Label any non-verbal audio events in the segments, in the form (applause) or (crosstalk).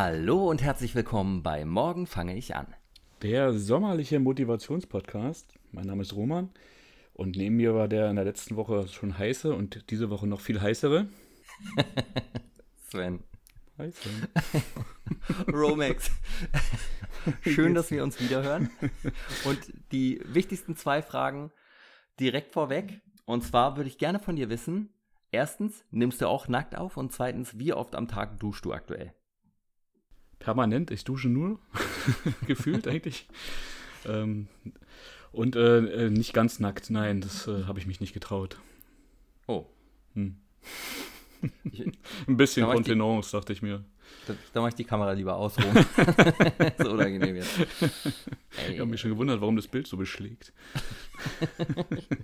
Hallo und herzlich willkommen bei Morgen fange ich an. Der sommerliche Motivationspodcast. Mein Name ist Roman und neben mir war der in der letzten Woche schon heiße und diese Woche noch viel heißere. (laughs) Sven. Hi Sven. (laughs) Romex. Schön, dass wir uns wiederhören. Und die wichtigsten zwei Fragen direkt vorweg. Und zwar würde ich gerne von dir wissen, erstens, nimmst du auch nackt auf? Und zweitens, wie oft am Tag duschst du aktuell? Permanent, ich dusche nur, (laughs) gefühlt eigentlich. Ähm, und äh, äh, nicht ganz nackt, nein, das äh, habe ich mich nicht getraut. Oh. Hm. Ich, Ein bisschen Da Kontenance, dachte ich mir. da, da mache ich die Kamera lieber aus, Rom. (laughs) so unangenehm jetzt. Ey, Ich habe mich schon gewundert, warum das Bild so beschlägt. (laughs)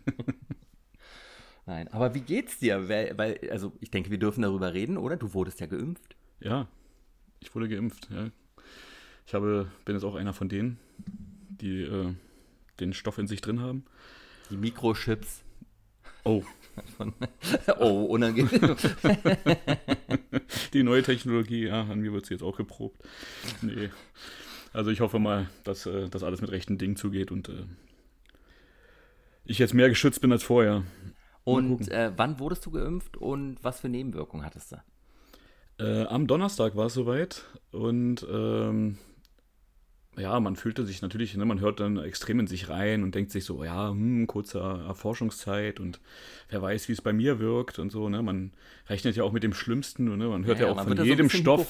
nein, aber wie geht's dir? Weil, weil, also ich denke, wir dürfen darüber reden, oder? Du wurdest ja geimpft. Ja, ich wurde geimpft. Ja. Ich habe, bin jetzt auch einer von denen, die äh, den Stoff in sich drin haben. Die Mikrochips. Oh, (laughs) oh, unangenehm. (laughs) die neue Technologie, ja, an mir wird sie jetzt auch geprobt. Nee. Also ich hoffe mal, dass äh, das alles mit rechten Dingen zugeht und äh, ich jetzt mehr geschützt bin als vorher. Und äh, wann wurdest du geimpft und was für Nebenwirkungen hattest du? Äh, am Donnerstag war es soweit und ähm, ja, man fühlte sich natürlich, ne, man hört dann extrem in sich rein und denkt sich so, ja, hm, kurze Erforschungszeit und wer weiß, wie es bei mir wirkt und so, ne, man rechnet ja auch mit dem Schlimmsten und ne, man hört ja, auch man von so jedem bisschen Stoff,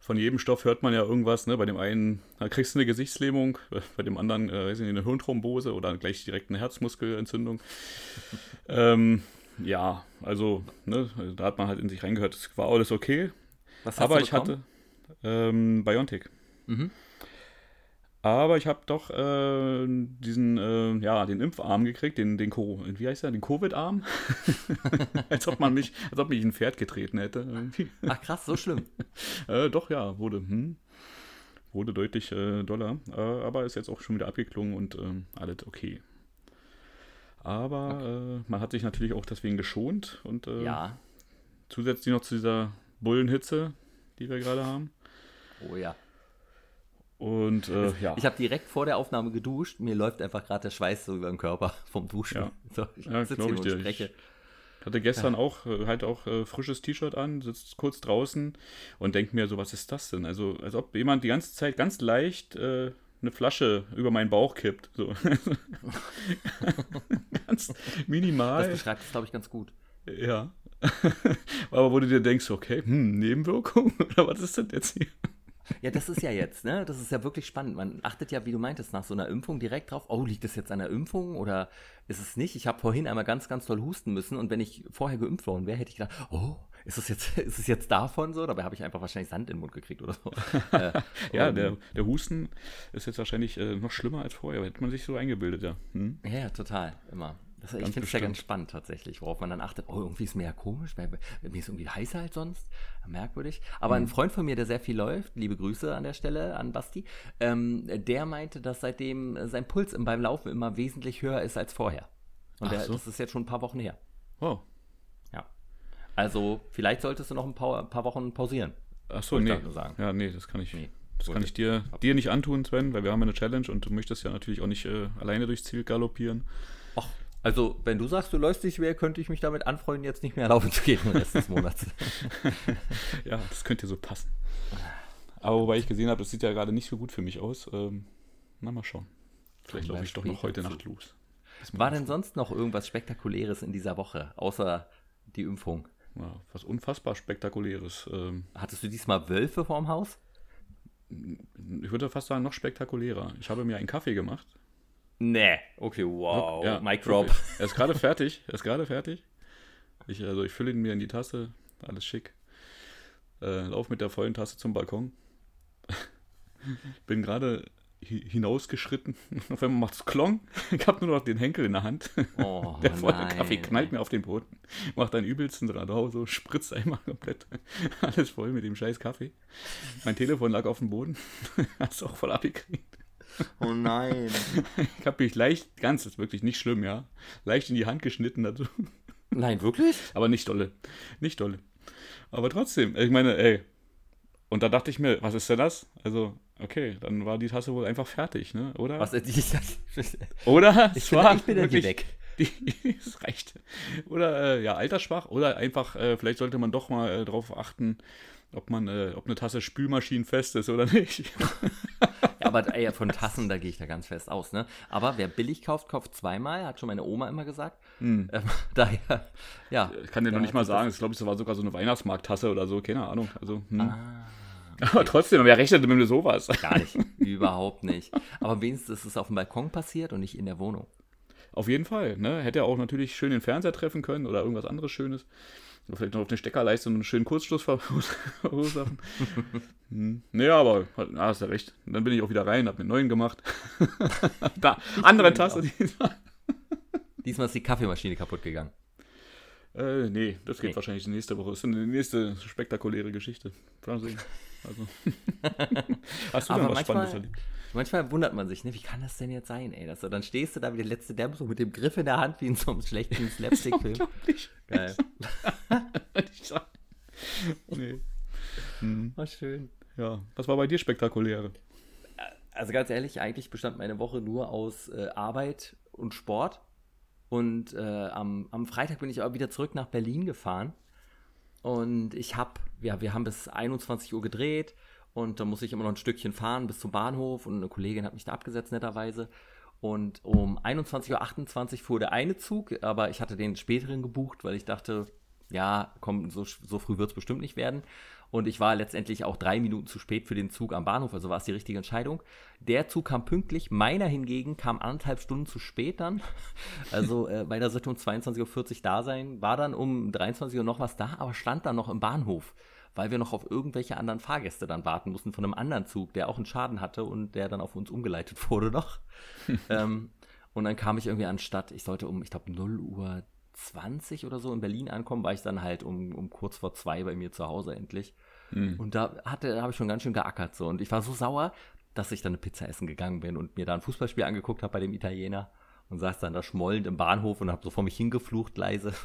von jedem Stoff hört man ja irgendwas, ne, bei dem einen kriegst du eine Gesichtslähmung, bei dem anderen, äh, eine Hirnthrombose oder gleich direkt eine Herzmuskelentzündung. (laughs) ähm, ja, also, ne, da hat man halt in sich reingehört, es war alles okay, Was hast aber du ich hatte ähm, Biontech. Mhm. Aber ich habe doch äh, diesen, äh, ja, den Impfarm gekriegt, den, den Co wie heißt der, den Covid-Arm? (laughs) als ob man mich, als ob mich ein Pferd getreten hätte. Ach krass, so schlimm. (laughs) Äh, doch, ja, wurde, hm, wurde deutlich äh, doller. Äh, aber ist jetzt auch schon wieder abgeklungen und ähm, alles okay. Aber äh, man hat sich natürlich auch deswegen geschont und äh, Ja. zusätzlich noch zu dieser Bullenhitze, die wir gerade haben. Oh ja. Und äh, ja. Ich habe direkt vor der Aufnahme geduscht. Mir läuft einfach gerade der Schweiß so über den Körper (laughs) vom Duschen. Ja. So, ich Ja, sitze hier ich und dir. spreche. Ich hatte gestern auch äh, halt auch äh, frisches T-Shirt an, sitzt kurz draußen und denkt mir so, was ist das denn? Also als ob jemand die ganze Zeit ganz leicht äh, eine Flasche über meinen Bauch kippt. So. (laughs) ganz Das minimal. beschreibt es, glaube ich, ganz gut. Ja. (laughs) Aber wo du dir denkst, okay, hm, Nebenwirkung? (laughs) Oder was ist das jetzt hier? Ja, das ist ja jetzt, ne? Das ist ja wirklich spannend. Man achtet ja, wie du meintest, nach so einer Impfung direkt drauf, oh, liegt das jetzt an der Impfung oder ist es nicht? Ich habe vorhin einmal ganz, ganz toll husten müssen und wenn ich vorher geimpft worden wäre, hätte ich gedacht, oh, ist es jetzt, (laughs) ist es jetzt davon so? Dabei habe ich einfach wahrscheinlich Sand in den Mund gekriegt oder so. (laughs) äh, Ja, der, der Husten ist jetzt wahrscheinlich äh, noch schlimmer als vorher. Hätte man sich so eingebildet, ja. Hm? Ja, total, immer. Das, ich finde es ja ganz spannend tatsächlich, worauf man dann achtet. Oh, irgendwie ist mir ja komisch, weil mir ist irgendwie heißer als sonst. Merkwürdig. Aber Mhm. ein Freund von mir, der sehr viel läuft, liebe Grüße an der Stelle an Basti, ähm, der meinte, dass seitdem sein Puls beim Laufen immer wesentlich höher ist als vorher. Und der, so. das ist jetzt schon ein paar Wochen her. Wow. Also, vielleicht solltest du noch ein paar, ein paar Wochen pausieren. Ach so, nee. Ja, nee, das kann ich. Nee, Das kann ich dir, dir nicht antun, Sven, weil wir haben eine Challenge und du möchtest ja natürlich auch nicht äh, alleine durchs Ziel galoppieren. Ach, also, wenn du sagst, du läufst nicht mehr, könnte ich mich damit anfreunden, jetzt nicht mehr laufen zu gehen den Rest des Monats. (laughs) Ja, das könnte so passen. Aber wobei ich gesehen habe, das sieht ja gerade nicht so gut für mich aus. Ähm, na, mal schauen. Vielleicht laufe ich doch noch heute. Nacht los. War denn sonst noch irgendwas Spektakuläres in dieser Woche, außer die Impfung? Ja, was unfassbar Spektakuläres. Ähm, Hattest du diesmal Wölfe vorm Haus? ich würde fast sagen, noch spektakulärer. Ich habe mir einen Kaffee gemacht. Nee. Okay, wow. Ja, Mic drop. wirklich. Er ist gerade fertig. Er ist gerade fertig. Ich, also ich fülle ihn mir in die Tasse. Alles schick. Äh, lauf mit der vollen Tasse zum Balkon. (laughs) Bin gerade hinausgeschritten. (laughs) Auf einmal macht es Klong. Ich habe nur noch den Henkel in der Hand. Oh, (laughs) Der volle nein. Kaffee knallt mir auf den Boden. Macht einen übelsten Radau, so spritzt einmal komplett. (laughs) Alles voll mit dem scheiß Kaffee. Mein Telefon lag auf dem Boden. Hast auch voll abgekriegt. Oh nein. Ich habe mich leicht, ganz, ist wirklich nicht schlimm, ja. Leicht in die Hand geschnitten dazu. Nein, wirklich? Aber nicht dolle. Nicht dolle. Aber trotzdem, ich meine, ey. Und da dachte ich mir, was ist denn das? Also, okay, dann war die Tasse wohl einfach fertig, ne? Oder? Was, (laughs) ich, Oder? ich bin, war ich bin wirklich- weg. (laughs) Die, das reicht. Oder äh, ja, altersschwach. Oder einfach, äh, vielleicht sollte man doch mal äh, darauf achten, ob man, äh, ob eine Tasse spülmaschinenfest ist oder nicht. (laughs) Ja, aber ey, von Tassen, da gehe ich da ganz fest aus, ne? Aber wer billig kauft, kauft zweimal, hat schon meine Oma immer gesagt. Ähm, daher, ja. Ich kann dir noch nicht mal sagen, ich glaube, es war sogar so eine Weihnachtsmarkttasse oder so, keine Ahnung. Also, hm. Ah, Aber trotzdem, wer rechnet mit sowas? gar nicht. Überhaupt nicht. Aber wenigstens ist es auf dem Balkon passiert und nicht in der Wohnung. Auf jeden Fall. Ne? Hätte er auch natürlich schön den Fernseher treffen können oder irgendwas anderes Schönes. Oder vielleicht noch auf eine Steckerleiste und einen schönen Kurzschluss ver- (laughs) verursachen. hm. Naja, aber ah, hast ja recht. Dann bin ich auch wieder rein, hab mir einen neuen gemacht. (laughs) da, andere Tasse. diesmal. Diesmal ist die Kaffeemaschine kaputt gegangen. Äh, nee, das geht Nee. wahrscheinlich nächste Woche. Das ist eine nächste spektakuläre Geschichte. Mal sehen. Also. (laughs) Hast du Aber was manchmal- Spannendes erlebt? Manchmal wundert man sich, ne? Wie kann das denn jetzt sein, ey? Das, dann stehst du da wie der letzte Depp so mit dem Griff in der Hand wie in so einem schlechten (laughs) Slapstick-Film. Geil. (laughs) Nee. War schön. Ja, was war bei dir spektakuläre? Also ganz ehrlich, eigentlich bestand meine Woche nur aus äh, Arbeit und Sport. Und äh, am, am Freitag bin ich auch wieder zurück nach Berlin gefahren. Und ich habe, ja, wir haben bis 21 Uhr gedreht und da muss ich immer noch ein Stückchen fahren bis zum Bahnhof und eine Kollegin hat mich da abgesetzt, netterweise. Und um 21.28 Uhr fuhr der eine Zug, aber ich hatte den späteren gebucht, weil ich dachte, ja, komm, so, so früh wird es bestimmt nicht werden. Und ich war letztendlich auch drei Minuten zu spät für den Zug am Bahnhof, also war es die richtige Entscheidung. Der Zug kam pünktlich, meiner hingegen kam anderthalb Stunden zu spät dann. (laughs) Also äh, meiner sollte um 22.40 Uhr da sein, war dann um 23 Uhr noch was da, aber stand dann noch im Bahnhof, weil wir noch auf irgendwelche anderen Fahrgäste dann warten mussten von einem anderen Zug, der auch einen Schaden hatte und der dann auf uns umgeleitet (laughs) wurde noch. (laughs) ähm, und dann kam ich irgendwie anstatt, ich sollte um, ich glaube, 0 Uhr 20 oder so in Berlin ankommen, war ich dann halt um, um kurz vor zwei bei mir zu Hause endlich. Und da hatte, da habe ich schon ganz schön geackert so. Und ich war so sauer, dass ich dann eine Pizza essen gegangen bin und mir da ein Fußballspiel angeguckt habe bei dem Italiener und saß dann da schmollend im Bahnhof und habe so vor mich hingeflucht leise. (laughs)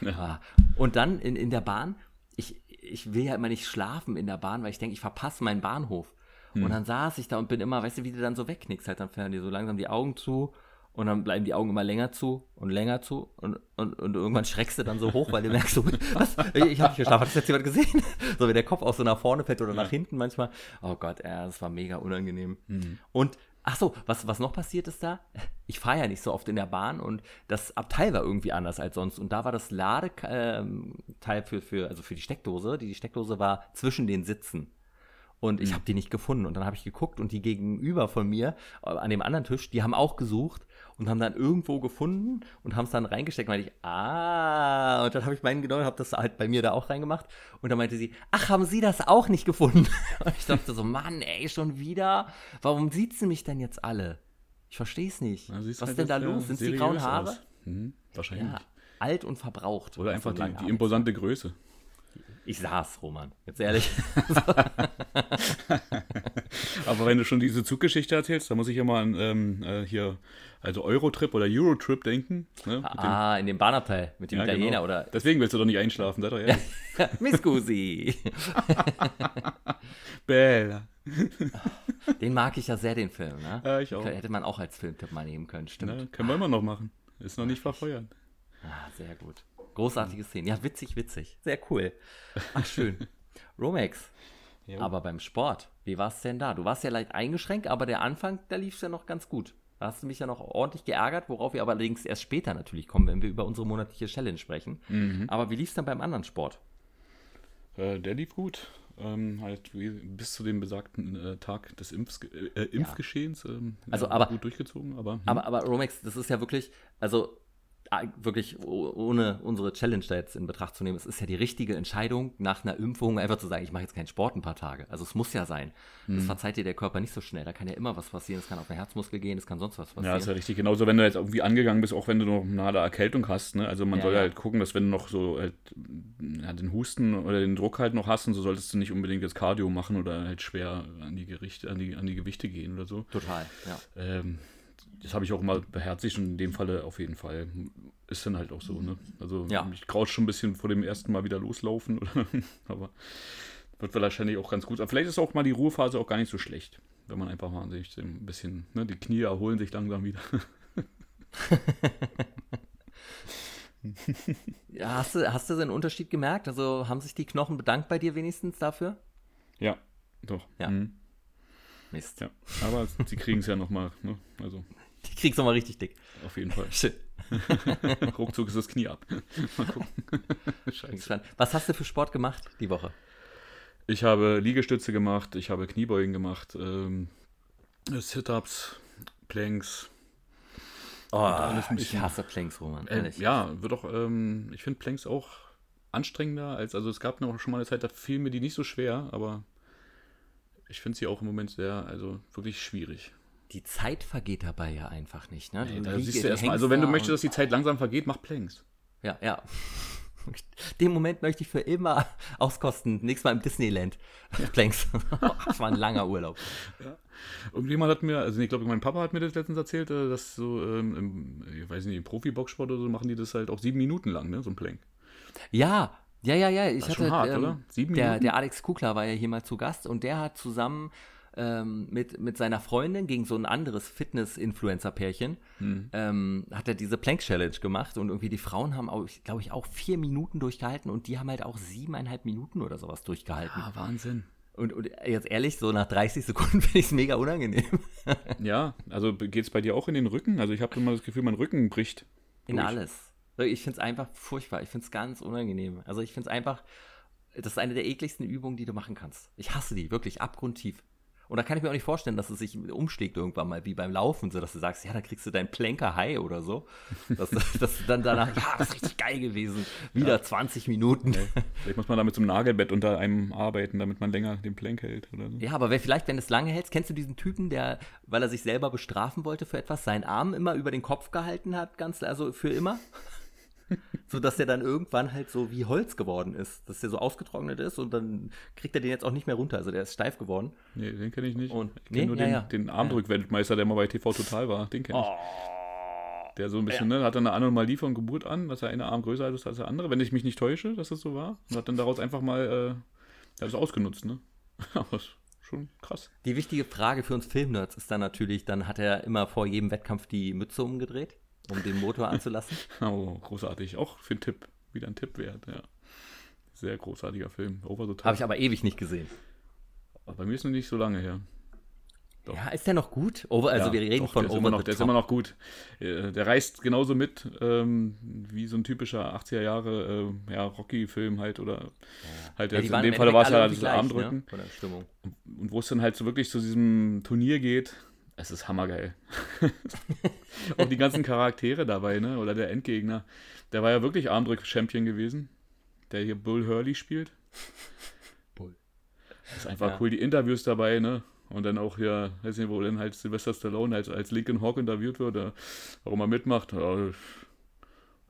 Ja. Und dann in, in der Bahn, ich, ich will ja immer nicht schlafen in der Bahn, weil ich denke, ich verpasse meinen Bahnhof. Und dann saß ich da und bin immer, weißt du, wie du dann so wegknickst, halt dann fallen dir so langsam die Augen zu und dann bleiben die Augen immer länger zu und länger zu und, und, und irgendwann schreckst du dann so hoch, weil du merkst so, (laughs) was, ich habe nicht geschlafen, hat das jetzt jemand gesehen? (laughs) So, wenn der Kopf auch so nach vorne fällt oder nach hinten manchmal. Oh Gott, ja, das war mega unangenehm. Und Ach so, was, was noch passiert ist da? Ich fahre ja nicht so oft in der Bahn und das Abteil war irgendwie anders als sonst. Und da war das Ladeteil für, für, also für die Steckdose. Die Steckdose war zwischen den Sitzen. Und ich habe die nicht gefunden. Und dann habe ich geguckt und die gegenüber von mir, äh, an dem anderen Tisch, die haben auch gesucht und haben dann irgendwo gefunden und haben es dann reingesteckt. Und meinte ich, ah, und dann habe ich meinen genommen, habe das halt bei mir da auch reingemacht. Und dann meinte sie, ach, haben Sie das auch nicht gefunden? (laughs) Und ich dachte so, Mann, ey, schon wieder? Warum siezen mich denn jetzt alle? Ich verstehe es nicht. Na, Was halt ist denn da los? Sind die grauen Haare? Mhm, wahrscheinlich. Ja, alt und verbraucht. Oder einfach die, die imposante Größe. Ich saß, Roman. Jetzt ehrlich. (laughs) Aber wenn du schon diese Zuggeschichte erzählst, da muss ich ja mal an ähm, äh, hier, also Eurotrip oder Eurotrip denken. Ne? Mit dem- ah, in dem Bahnabteil mit dem Ja, Italiener genau. oder Deswegen willst du doch nicht einschlafen, sei doch ehrlich. (laughs) Miss Scusi. (laughs) Bella. Den mag ich ja sehr, den Film. Ne? Ja, ich auch. Hätte man auch als Filmtipp mal nehmen können, stimmt. Ne, können wir immer noch machen. Ist noch nicht verfeuert. Ah, sehr gut. Großartige Szene. Ja, witzig, witzig. Sehr cool. Ach, schön. (laughs) Romex. Jo. Aber beim Sport, wie war es denn da? Du warst ja leicht eingeschränkt, aber der Anfang, da lief es ja noch ganz gut. Da hast du mich ja noch ordentlich geärgert, worauf wir aber allerdings erst später natürlich kommen, wenn wir über unsere monatliche Challenge sprechen. Mhm. Aber wie lief es dann beim anderen Sport? Äh, der lief gut. Ähm, halt bis zu dem besagten äh, Tag des Impfs, äh, Impfgeschehens. Ähm, Also, ja, aber- gut durchgezogen, aber. hm. Aber, aber Romex, das ist ja wirklich, also wirklich oh- ohne unsere Challenge da jetzt in Betracht zu nehmen, es ist ja die richtige Entscheidung, nach einer Impfung einfach zu sagen, ich mache jetzt keinen Sport ein paar Tage. Also es muss ja sein. Mhm. Das verzeiht dir der Körper nicht so schnell. Da kann ja immer was passieren. Es kann auf den Herzmuskel gehen, es kann sonst was Ja, passieren. ist ja richtig. Genauso, wenn du jetzt irgendwie angegangen bist, auch wenn du noch eine harte Erkältung hast. Ne? Also man Ja, soll ja. halt gucken, dass wenn du noch so halt, ja, den Husten oder den Druck halt noch hast, und so solltest du nicht unbedingt jetzt Cardio machen oder halt schwer an die Gerichte, an die, an die Gewichte gehen oder so. Total, ja. Ähm, das habe ich auch mal beherzigt und in dem Falle auf jeden Fall. Ist dann halt auch so, ne? Also Ja. mich graut schon ein bisschen vor dem ersten Mal wieder loslaufen, (laughs) oder? aber wird wahrscheinlich auch ganz gut. Aber vielleicht ist auch mal die Ruhephase auch gar nicht so schlecht, wenn man einfach mal sich ein bisschen, ne, die Knie erholen sich langsam wieder. (laughs) ja, hast du, hast du den Unterschied gemerkt? Also haben sich die Knochen bedankt bei dir wenigstens dafür? Ja, doch. Ja. Mhm. Mist. Ja, aber sie kriegen es ja nochmal, ne? Also. Die kriegst du mal richtig dick. Auf jeden Fall. Schön. (laughs) Ruckzuck ist das Knie ab. (laughs) Mal gucken. Scheiße. Was hast du für Sport gemacht die Woche? Ich habe Liegestütze gemacht, ich habe Kniebeugen gemacht, ähm, Sit-Ups, Planks. Oh, ich hasse Planks, Roman. Äh, ja, wird auch, ähm, ich finde Planks auch anstrengender als, also es gab noch schon mal eine Zeit, da fiel mir die nicht so schwer, aber ich finde sie auch im Moment sehr, also wirklich schwierig. Die Zeit vergeht dabei ja einfach nicht, ne? Nee, da siehst du erstmal, also wenn du möchtest, dass die Zeit langsam vergeht, mach Planks. Ja, ja. (laughs) Den Moment möchte ich für immer auskosten. Nächstes Mal im Disneyland. Ja. (laughs) Planks. (laughs) das war ein langer Urlaub. Ja. Irgendjemand hat mir, also ich glaube, mein Papa hat mir das letztens erzählt, äh, dass so ähm, im, ich weiß nicht, im Profi-Boxsport oder so machen die das halt auch sieben Minuten lang, ne? So ein Plank. Ja, ja, ja, ja. Ich das ist hatte, schon hart, ähm, oder? Sieben der, Minuten? der Alex Kukler war ja hier mal zu Gast und der hat zusammen ähm, mit, mit seiner Freundin gegen so ein anderes Fitness-Influencer-Pärchen, Hm. ähm, hat er diese Plank-Challenge gemacht und irgendwie die Frauen haben, auch, glaube ich, auch vier Minuten durchgehalten und die haben halt auch siebeneinhalb Minuten oder sowas durchgehalten. Ah, Wahnsinn. Und, und jetzt ehrlich, so nach 30 Sekunden (laughs) finde ich es mega unangenehm. (laughs) Ja, also geht es bei dir auch in den Rücken? Also ich habe immer das Gefühl, mein Rücken bricht. In durch. alles. Ich finde es einfach furchtbar. Ich finde es ganz unangenehm. Also ich finde es einfach, das ist eine der ekligsten Übungen, die du machen kannst. Ich hasse die, wirklich abgrundtief. Und da kann ich mir auch nicht vorstellen, dass es sich umschlägt irgendwann mal, wie beim Laufen, so dass du sagst, ja, da kriegst du deinen Planker High oder so. Dass, (laughs) dass du dann danach, ja, das ist richtig geil gewesen. Wieder 20 Minuten. Vielleicht muss man da mit so einem Nagelbett unter einem arbeiten, damit man länger den Plank hält oder so. Ja, aber wer, vielleicht, wenn du es lange hältst, kennst du diesen Typen, der, weil er sich selber bestrafen wollte für etwas, seinen Arm immer über den Kopf gehalten hat, ganz, also für immer? So dass der dann irgendwann halt so wie Holz geworden ist, dass der so ausgetrocknet ist und dann kriegt er den jetzt auch nicht mehr runter, also der ist steif geworden. Nee, den kenne ich nicht. Und- ich kenne nee? nur Ja, den, ja. den Armdrück-Weltmeister, der mal bei TV Total war. Den kenne ich. Oh. Der so ein bisschen, ne, hat dann eine Anomalie von Geburt an, dass er eine Arm größer ist als der andere, wenn ich mich nicht täusche, dass das so war. Und hat dann daraus einfach mal, äh, ja, das ausgenutzt, ne? (laughs) Aber schon krass. Die wichtige Frage für uns Filmnerds ist dann natürlich, dann hat er immer vor jedem Wettkampf die Mütze umgedreht, um den Motor anzulassen. (laughs) Oh, großartig. Auch für einen Tipp. Wieder ein Tipp wert, ja. Sehr großartiger Film. Over the top. Habe ich aber ewig nicht gesehen. Aber bei mir ist noch nicht so lange her. Doch. Ja, ist der noch gut? Over, also Ja, wir reden doch, von der ist Over immer noch, the Der ist immer noch gut. Äh, Der reißt genauso mit ähm, wie so ein typischer 80er Jahre äh, ja, Rocky-Film halt oder halt Ja, jetzt die in dem Fall war es alle das gleich, Armdrücken. Ne? Von der Stimmung. Und wo es dann halt so wirklich zu diesem Turnier geht, es ist hammergeil. (laughs) Auch die ganzen Charaktere dabei, ne? Oder der Endgegner. Der war ja wirklich Armdrück-Champion gewesen. Der hier Bull Hurley spielt. Bull. Das ist einfach Ja. cool, die Interviews dabei, ne? Und dann auch hier, weiß nicht, wo dann halt Sylvester Stallone als, als Lincoln Hawk interviewt wird, äh, warum er mitmacht. Ja, ich-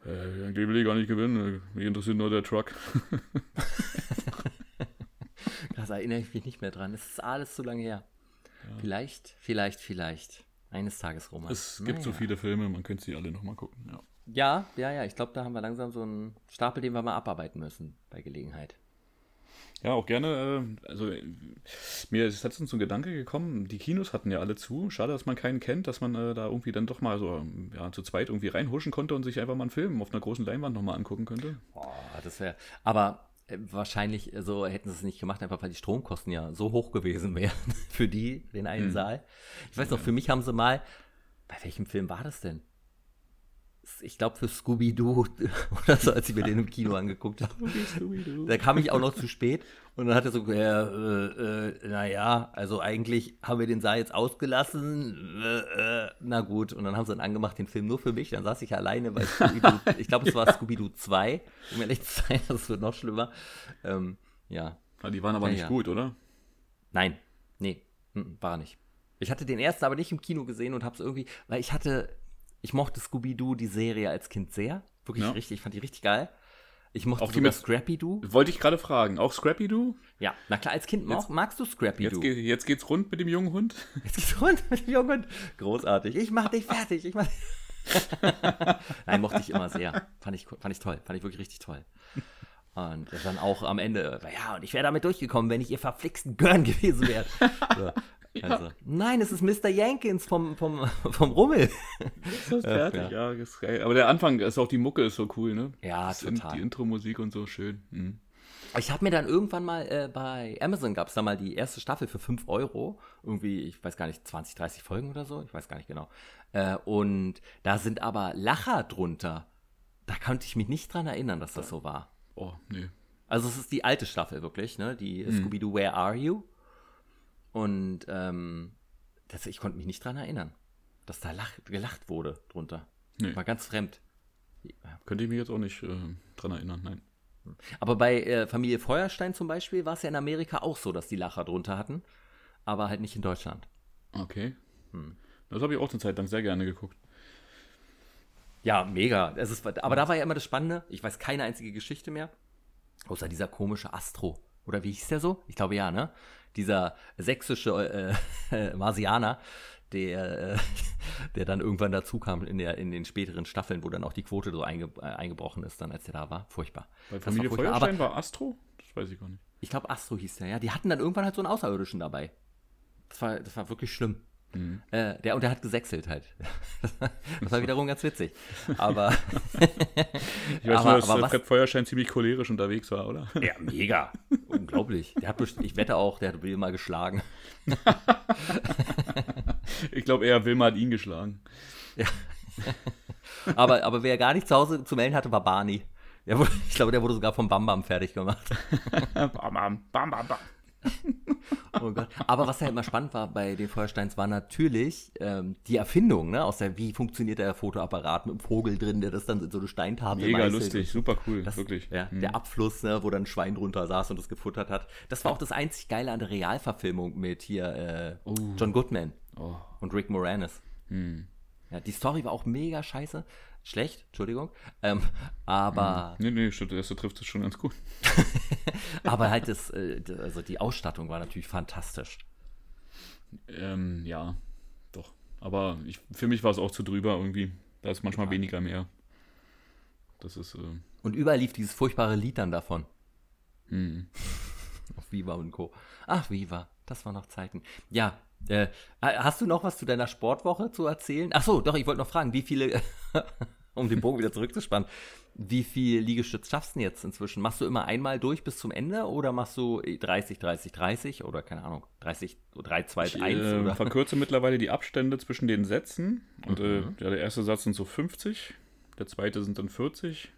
äh, eigentlich will ich gar nicht gewinnen, mich interessiert nur der Truck. (laughs) Das erinnere ich mich nicht mehr dran. Es ist alles zu lange her. Vielleicht, vielleicht, vielleicht. Eines Tages, Roman. Es gibt so Naja. viele Filme, man könnte sie alle nochmal gucken. Ja. Ja, ja, ja. Ich glaube, da haben wir langsam so einen Stapel, den wir mal abarbeiten müssen bei Gelegenheit. Ja, auch gerne. äh, Also äh, mir ist letztens so ein Gedanke gekommen, die Kinos hatten ja alle zu. Schade, dass man keinen kennt, dass man äh, da irgendwie dann doch mal so ja, zu zweit irgendwie reinhuschen konnte und sich einfach mal einen Film auf einer großen Leinwand nochmal angucken könnte. Boah, das wäre. Aber wahrscheinlich äh, so hätten sie es nicht gemacht, einfach weil die Stromkosten ja so hoch gewesen (laughs) wären für die, den einen Hm. Saal. Ich weiß noch, für mich haben sie mal. Bei welchem Film war das denn? Ich glaube für Scooby-Doo (laughs) oder so, als ich mir den im Kino angeguckt habe. Da kam ich auch noch zu spät und dann hat er so, äh, äh, äh, naja, also eigentlich haben wir den Saal jetzt ausgelassen. Äh, äh, na gut, und dann haben sie dann angemacht, den Film nur für mich. Dann saß ich alleine bei Scooby-Doo. (laughs) ich glaube, es war Scooby-Doo 2, um ehrlich zu sein, das wird noch schlimmer. Ähm, ja, Ja, die waren aber Ja, nicht ja. gut, oder? nein, nee, mm, war nicht. Ich hatte den ersten aber nicht im Kino gesehen und habe es irgendwie, weil ich hatte, ich mochte Scooby-Doo, die Serie als Kind sehr. Wirklich Ja. richtig, ich fand die richtig geil. Ich mochte Auch die mit- Scrappy-Doo. Wollte ich gerade fragen. Auch Scrappy Doo? Ja, na klar, als Kind mag, magst du Jetzt, Scrappy-Doo. geht, jetzt geht's rund mit dem jungen Hund. (laughs) Jetzt geht's rund mit dem Jungen. Großartig. Ich mach dich fertig. Ich mach (laughs) Nein, mochte ich immer sehr. Fand ich, fand ich toll. Fand ich wirklich richtig toll. Und dann auch am Ende, ja, und ich wäre damit durchgekommen, wenn ich ihr verflixten Gönn gewesen wäre. So. Also, ja. Nein, es ist Mr. Jenkins vom, vom, (laughs) vom Rummel. Das (laughs) ist fertig, ja. ja ist geil. Aber der Anfang ist auch die Mucke ist so cool, ne? Ja, das total. Die Intro-Musik und so schön. Mhm. Ich habe mir dann irgendwann mal äh, bei Amazon gab es da mal die erste Staffel für 5 Euro. Irgendwie, ich weiß gar nicht, 20, 30 Folgen oder so. Ich weiß gar nicht genau. Äh, und da sind aber Lacher drunter. Da konnte ich mich nicht dran erinnern, dass das so war. Oh, nee. Also es ist die alte Staffel wirklich, ne? Die mhm. Scooby-Doo Where Are You? Und ähm, das, ich konnte mich nicht dran erinnern, dass da lach, gelacht wurde drunter. Nee. War ganz fremd. Ja. Könnte ich mich jetzt auch nicht äh, dran erinnern, nein. Aber bei äh, Familie Feuerstein zum Beispiel war es ja in Amerika auch so, dass die Lacher drunter hatten, aber halt nicht in Deutschland. Okay. Hm. Das habe ich auch eine Zeit lang sehr gerne geguckt. Ja, mega. Es ist, aber da war ja immer das Spannende, ich weiß keine einzige Geschichte mehr, außer dieser komische Astro. Oder wie hieß der so? Ich glaube ja, ne? Dieser sächsische äh, Marsianer, der, äh, der dann irgendwann dazu kam in, der, in den späteren Staffeln, wo dann auch die Quote so einge, äh, eingebrochen ist, dann als der da war. Furchtbar. Bei Familie war furchtbar. Feuerstein war Astro? Das weiß ich gar nicht. Ich glaube, Astro hieß der, ja. Die hatten dann irgendwann halt so einen Außerirdischen dabei. Das war, das war wirklich schlimm. Mhm. Äh, der, und der hat gesächselt halt. (laughs) das war wiederum ganz witzig. (laughs) Aber. ich weiß aber, nur, dass aber Fred Feuerstein ziemlich cholerisch unterwegs war, oder? (laughs) Ja, mega. Unglaublich. Der hat, ich wette auch, der hat Wilma geschlagen. ich glaube eher, Wilma hat ihn geschlagen. Ja. aber, aber wer gar nicht zu Hause zu melden hatte, war Barney. Wurde, ich glaube, der wurde sogar vom Bam Bam fertig gemacht. Bam Bam, Bam Bam, Bam. Oh Gott. Aber was ja immer spannend war bei den Feuersteins, war natürlich ähm, die Erfindung, ne? Aus der, wie funktioniert der Fotoapparat mit dem Vogel drin, der das dann in so eine Steintafel Mega meißelt. lustig, super cool, das, wirklich. Ja, mhm. Der Abfluss, ne, wo dann ein Schwein drunter saß und das gefuttert hat. Das war auch das einzig Geile an der Realverfilmung mit hier äh, oh. John Goodman oh. und Rick Moranis. Mhm. Ja, die Story war auch mega scheiße schlecht, Entschuldigung. Ähm, aber. Nee, nee, der erste trifft es schon ganz gut. (laughs) aber halt das, äh, also die Ausstattung war natürlich fantastisch. Ähm, ja, doch. Aber ich, für mich war es auch zu drüber irgendwie. Da ist manchmal ja. weniger mehr. Das ist. Äh, und überall lief dieses furchtbare Lied dann davon. Hm. (laughs) Auf Viva und Co. Ach, Viva, das waren noch Zeiten. Ja, äh, hast du noch was zu deiner Sportwoche zu erzählen? Ach so, doch, ich wollte noch fragen, wie viele, (laughs) um den Bogen wieder zurückzuspannen, wie viel Liegestütz schaffst du jetzt inzwischen? Machst du immer einmal durch bis zum Ende oder machst du 30, 30, 30 oder keine Ahnung, 30, 3, 2, 1? Ich äh, verkürze mittlerweile die Abstände zwischen den Sätzen. Und äh, mhm. äh, ja, der erste Satz sind so 50, der zweite sind dann 40.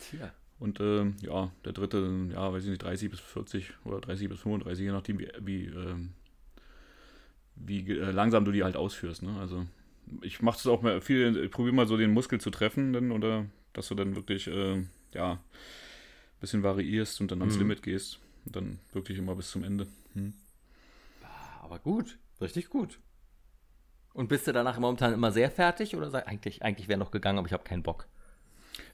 Tja. Und äh, ja, der dritte, ja, weiß ich nicht, 30 bis 40 oder 30 bis 35, je nachdem, wie, wie ähm, wie äh, langsam du die halt ausführst. Ne? Also ich mache es auch mal viel, ich probiere mal so den Muskel zu treffen, dann, oder dass du dann wirklich, äh, ja, ein bisschen variierst und dann ans mhm. Limit gehst. Und dann wirklich immer bis zum Ende. Hm. Aber gut, richtig gut. Und bist du danach momentan immer sehr fertig oder sag, eigentlich, eigentlich wäre noch gegangen, aber ich habe keinen Bock?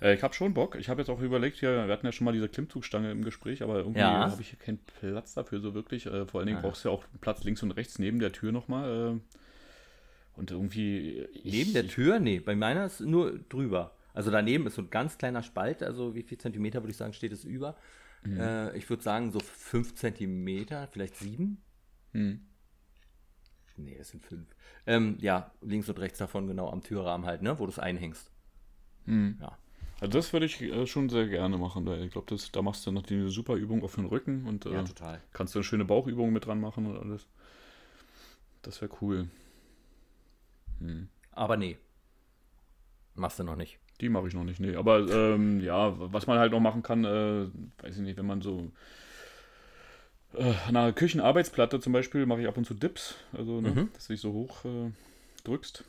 Äh, ich habe schon Bock. Ich habe jetzt auch überlegt, hier, wir hatten ja schon mal diese Klimmzugstange im Gespräch, aber irgendwie ja. habe ich hier keinen Platz dafür so wirklich. Äh, vor allen Dingen ja. brauchst du ja auch Platz links und rechts neben der Tür nochmal. Äh, und irgendwie. Neben der Tür? Nee, bei meiner ist nur drüber. Also daneben ist so ein ganz kleiner Spalt, also wie viel Zentimeter würde ich sagen, steht es über. Mhm. Äh, ich würde sagen so fünf Zentimeter, vielleicht sieben. Mhm. Nee, das sind fünf. Ähm, ja, links und rechts davon genau am Türrahmen halt, ne, wo du es einhängst. Mhm. Ja. Also das würde ich äh, schon sehr gerne machen. Ich glaube, da machst du noch eine super Übung auf den Rücken und äh, ja, kannst du eine schöne Bauchübung mit dran machen und alles. Das wäre cool. Hm. Aber nee. Machst du noch nicht. Die mache ich noch nicht, nee. Aber ähm, ja, was man halt noch machen kann, äh, weiß ich nicht, wenn man so äh, an einer Küchenarbeitsplatte zum Beispiel mache ich ab und zu Dips, also ne, mhm. dass du dich so hoch äh, drückst.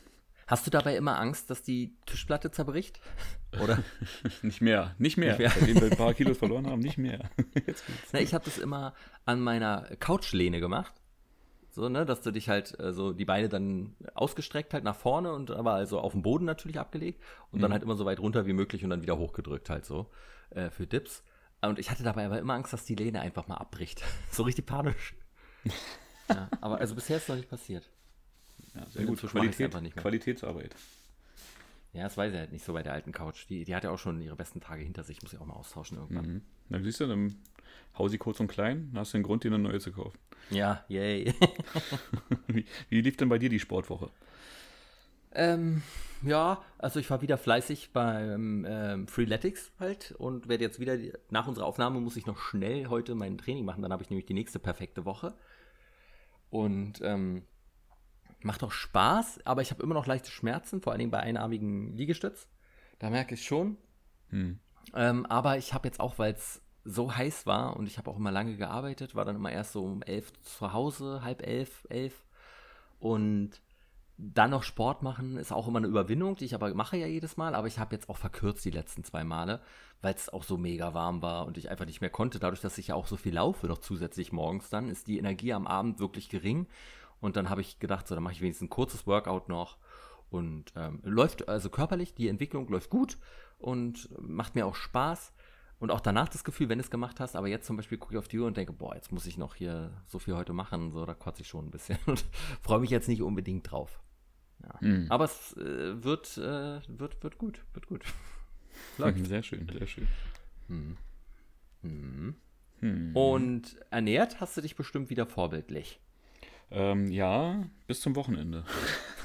Hast du dabei immer Angst, dass die Tischplatte zerbricht? (laughs) Oder? nicht mehr, nicht mehr. Nicht mehr. Seitdem wir ein paar Kilos verloren haben, nicht mehr. (laughs) Na, ich habe das immer an meiner Couchlehne gemacht. So, ne, dass du dich halt äh, so die Beine dann ausgestreckt halt nach vorne und aber also auf dem Boden natürlich abgelegt und mhm. dann halt immer so weit runter wie möglich und dann wieder hochgedrückt halt so äh, für Dips. Und ich hatte dabei aber immer Angst, dass die Lehne einfach mal abbricht. (laughs) so richtig panisch. ja, aber also bisher ist noch nicht passiert. Ja, sehr gut. Qualität, Qualitätsarbeit. Ja, das weiß ich halt nicht so bei der alten Couch. Die, die hat ja auch schon ihre besten Tage hinter sich. Muss ich auch mal austauschen irgendwann. Mhm. Na, siehst du, dann hau sie kurz und klein, dann hast du den Grund, dir eine neue zu kaufen. Ja, yay. (laughs) Wie, wie lief denn bei dir die Sportwoche? ähm, ja, also ich war wieder fleißig beim ähm, Freeletics halt und werde jetzt wieder, nach unserer Aufnahme muss ich noch schnell heute mein Training machen. Dann habe ich nämlich die nächste perfekte Woche. Und ähm, macht auch Spaß, aber ich habe immer noch leichte Schmerzen, vor allen Dingen bei einarmigen Liegestütz. Da merke ich schon. Hm. Ähm, aber ich habe jetzt auch, weil es so heiß war und ich habe auch immer lange gearbeitet, war dann immer erst so um elf zu Hause, halb elf, elf. Und dann noch Sport machen ist auch immer eine Überwindung, die ich aber mache ja jedes Mal. Aber ich habe jetzt auch verkürzt die letzten zwei Male, weil es auch so mega warm war und ich einfach nicht mehr konnte. Dadurch, dass ich ja auch so viel laufe, noch zusätzlich morgens dann, ist die Energie am Abend wirklich gering. Und dann habe ich gedacht, so, dann mache ich wenigstens ein kurzes Workout noch. Und ähm, läuft, also körperlich, die Entwicklung läuft gut und macht mir auch Spaß. Und auch danach das Gefühl, wenn du es gemacht hast, aber jetzt zum Beispiel gucke ich auf die Uhr und denke, boah, jetzt muss ich noch hier so viel heute machen, so, da kotze ich schon ein bisschen (laughs) und freue mich jetzt nicht unbedingt drauf. Ja. Hm. Aber es äh, wird, äh, wird, wird gut, wird gut. (laughs) Sehr schön, sehr schön. Mhm. Mhm. Hm. Und ernährt hast du dich bestimmt wieder vorbildlich. Ähm, ja, bis zum Wochenende.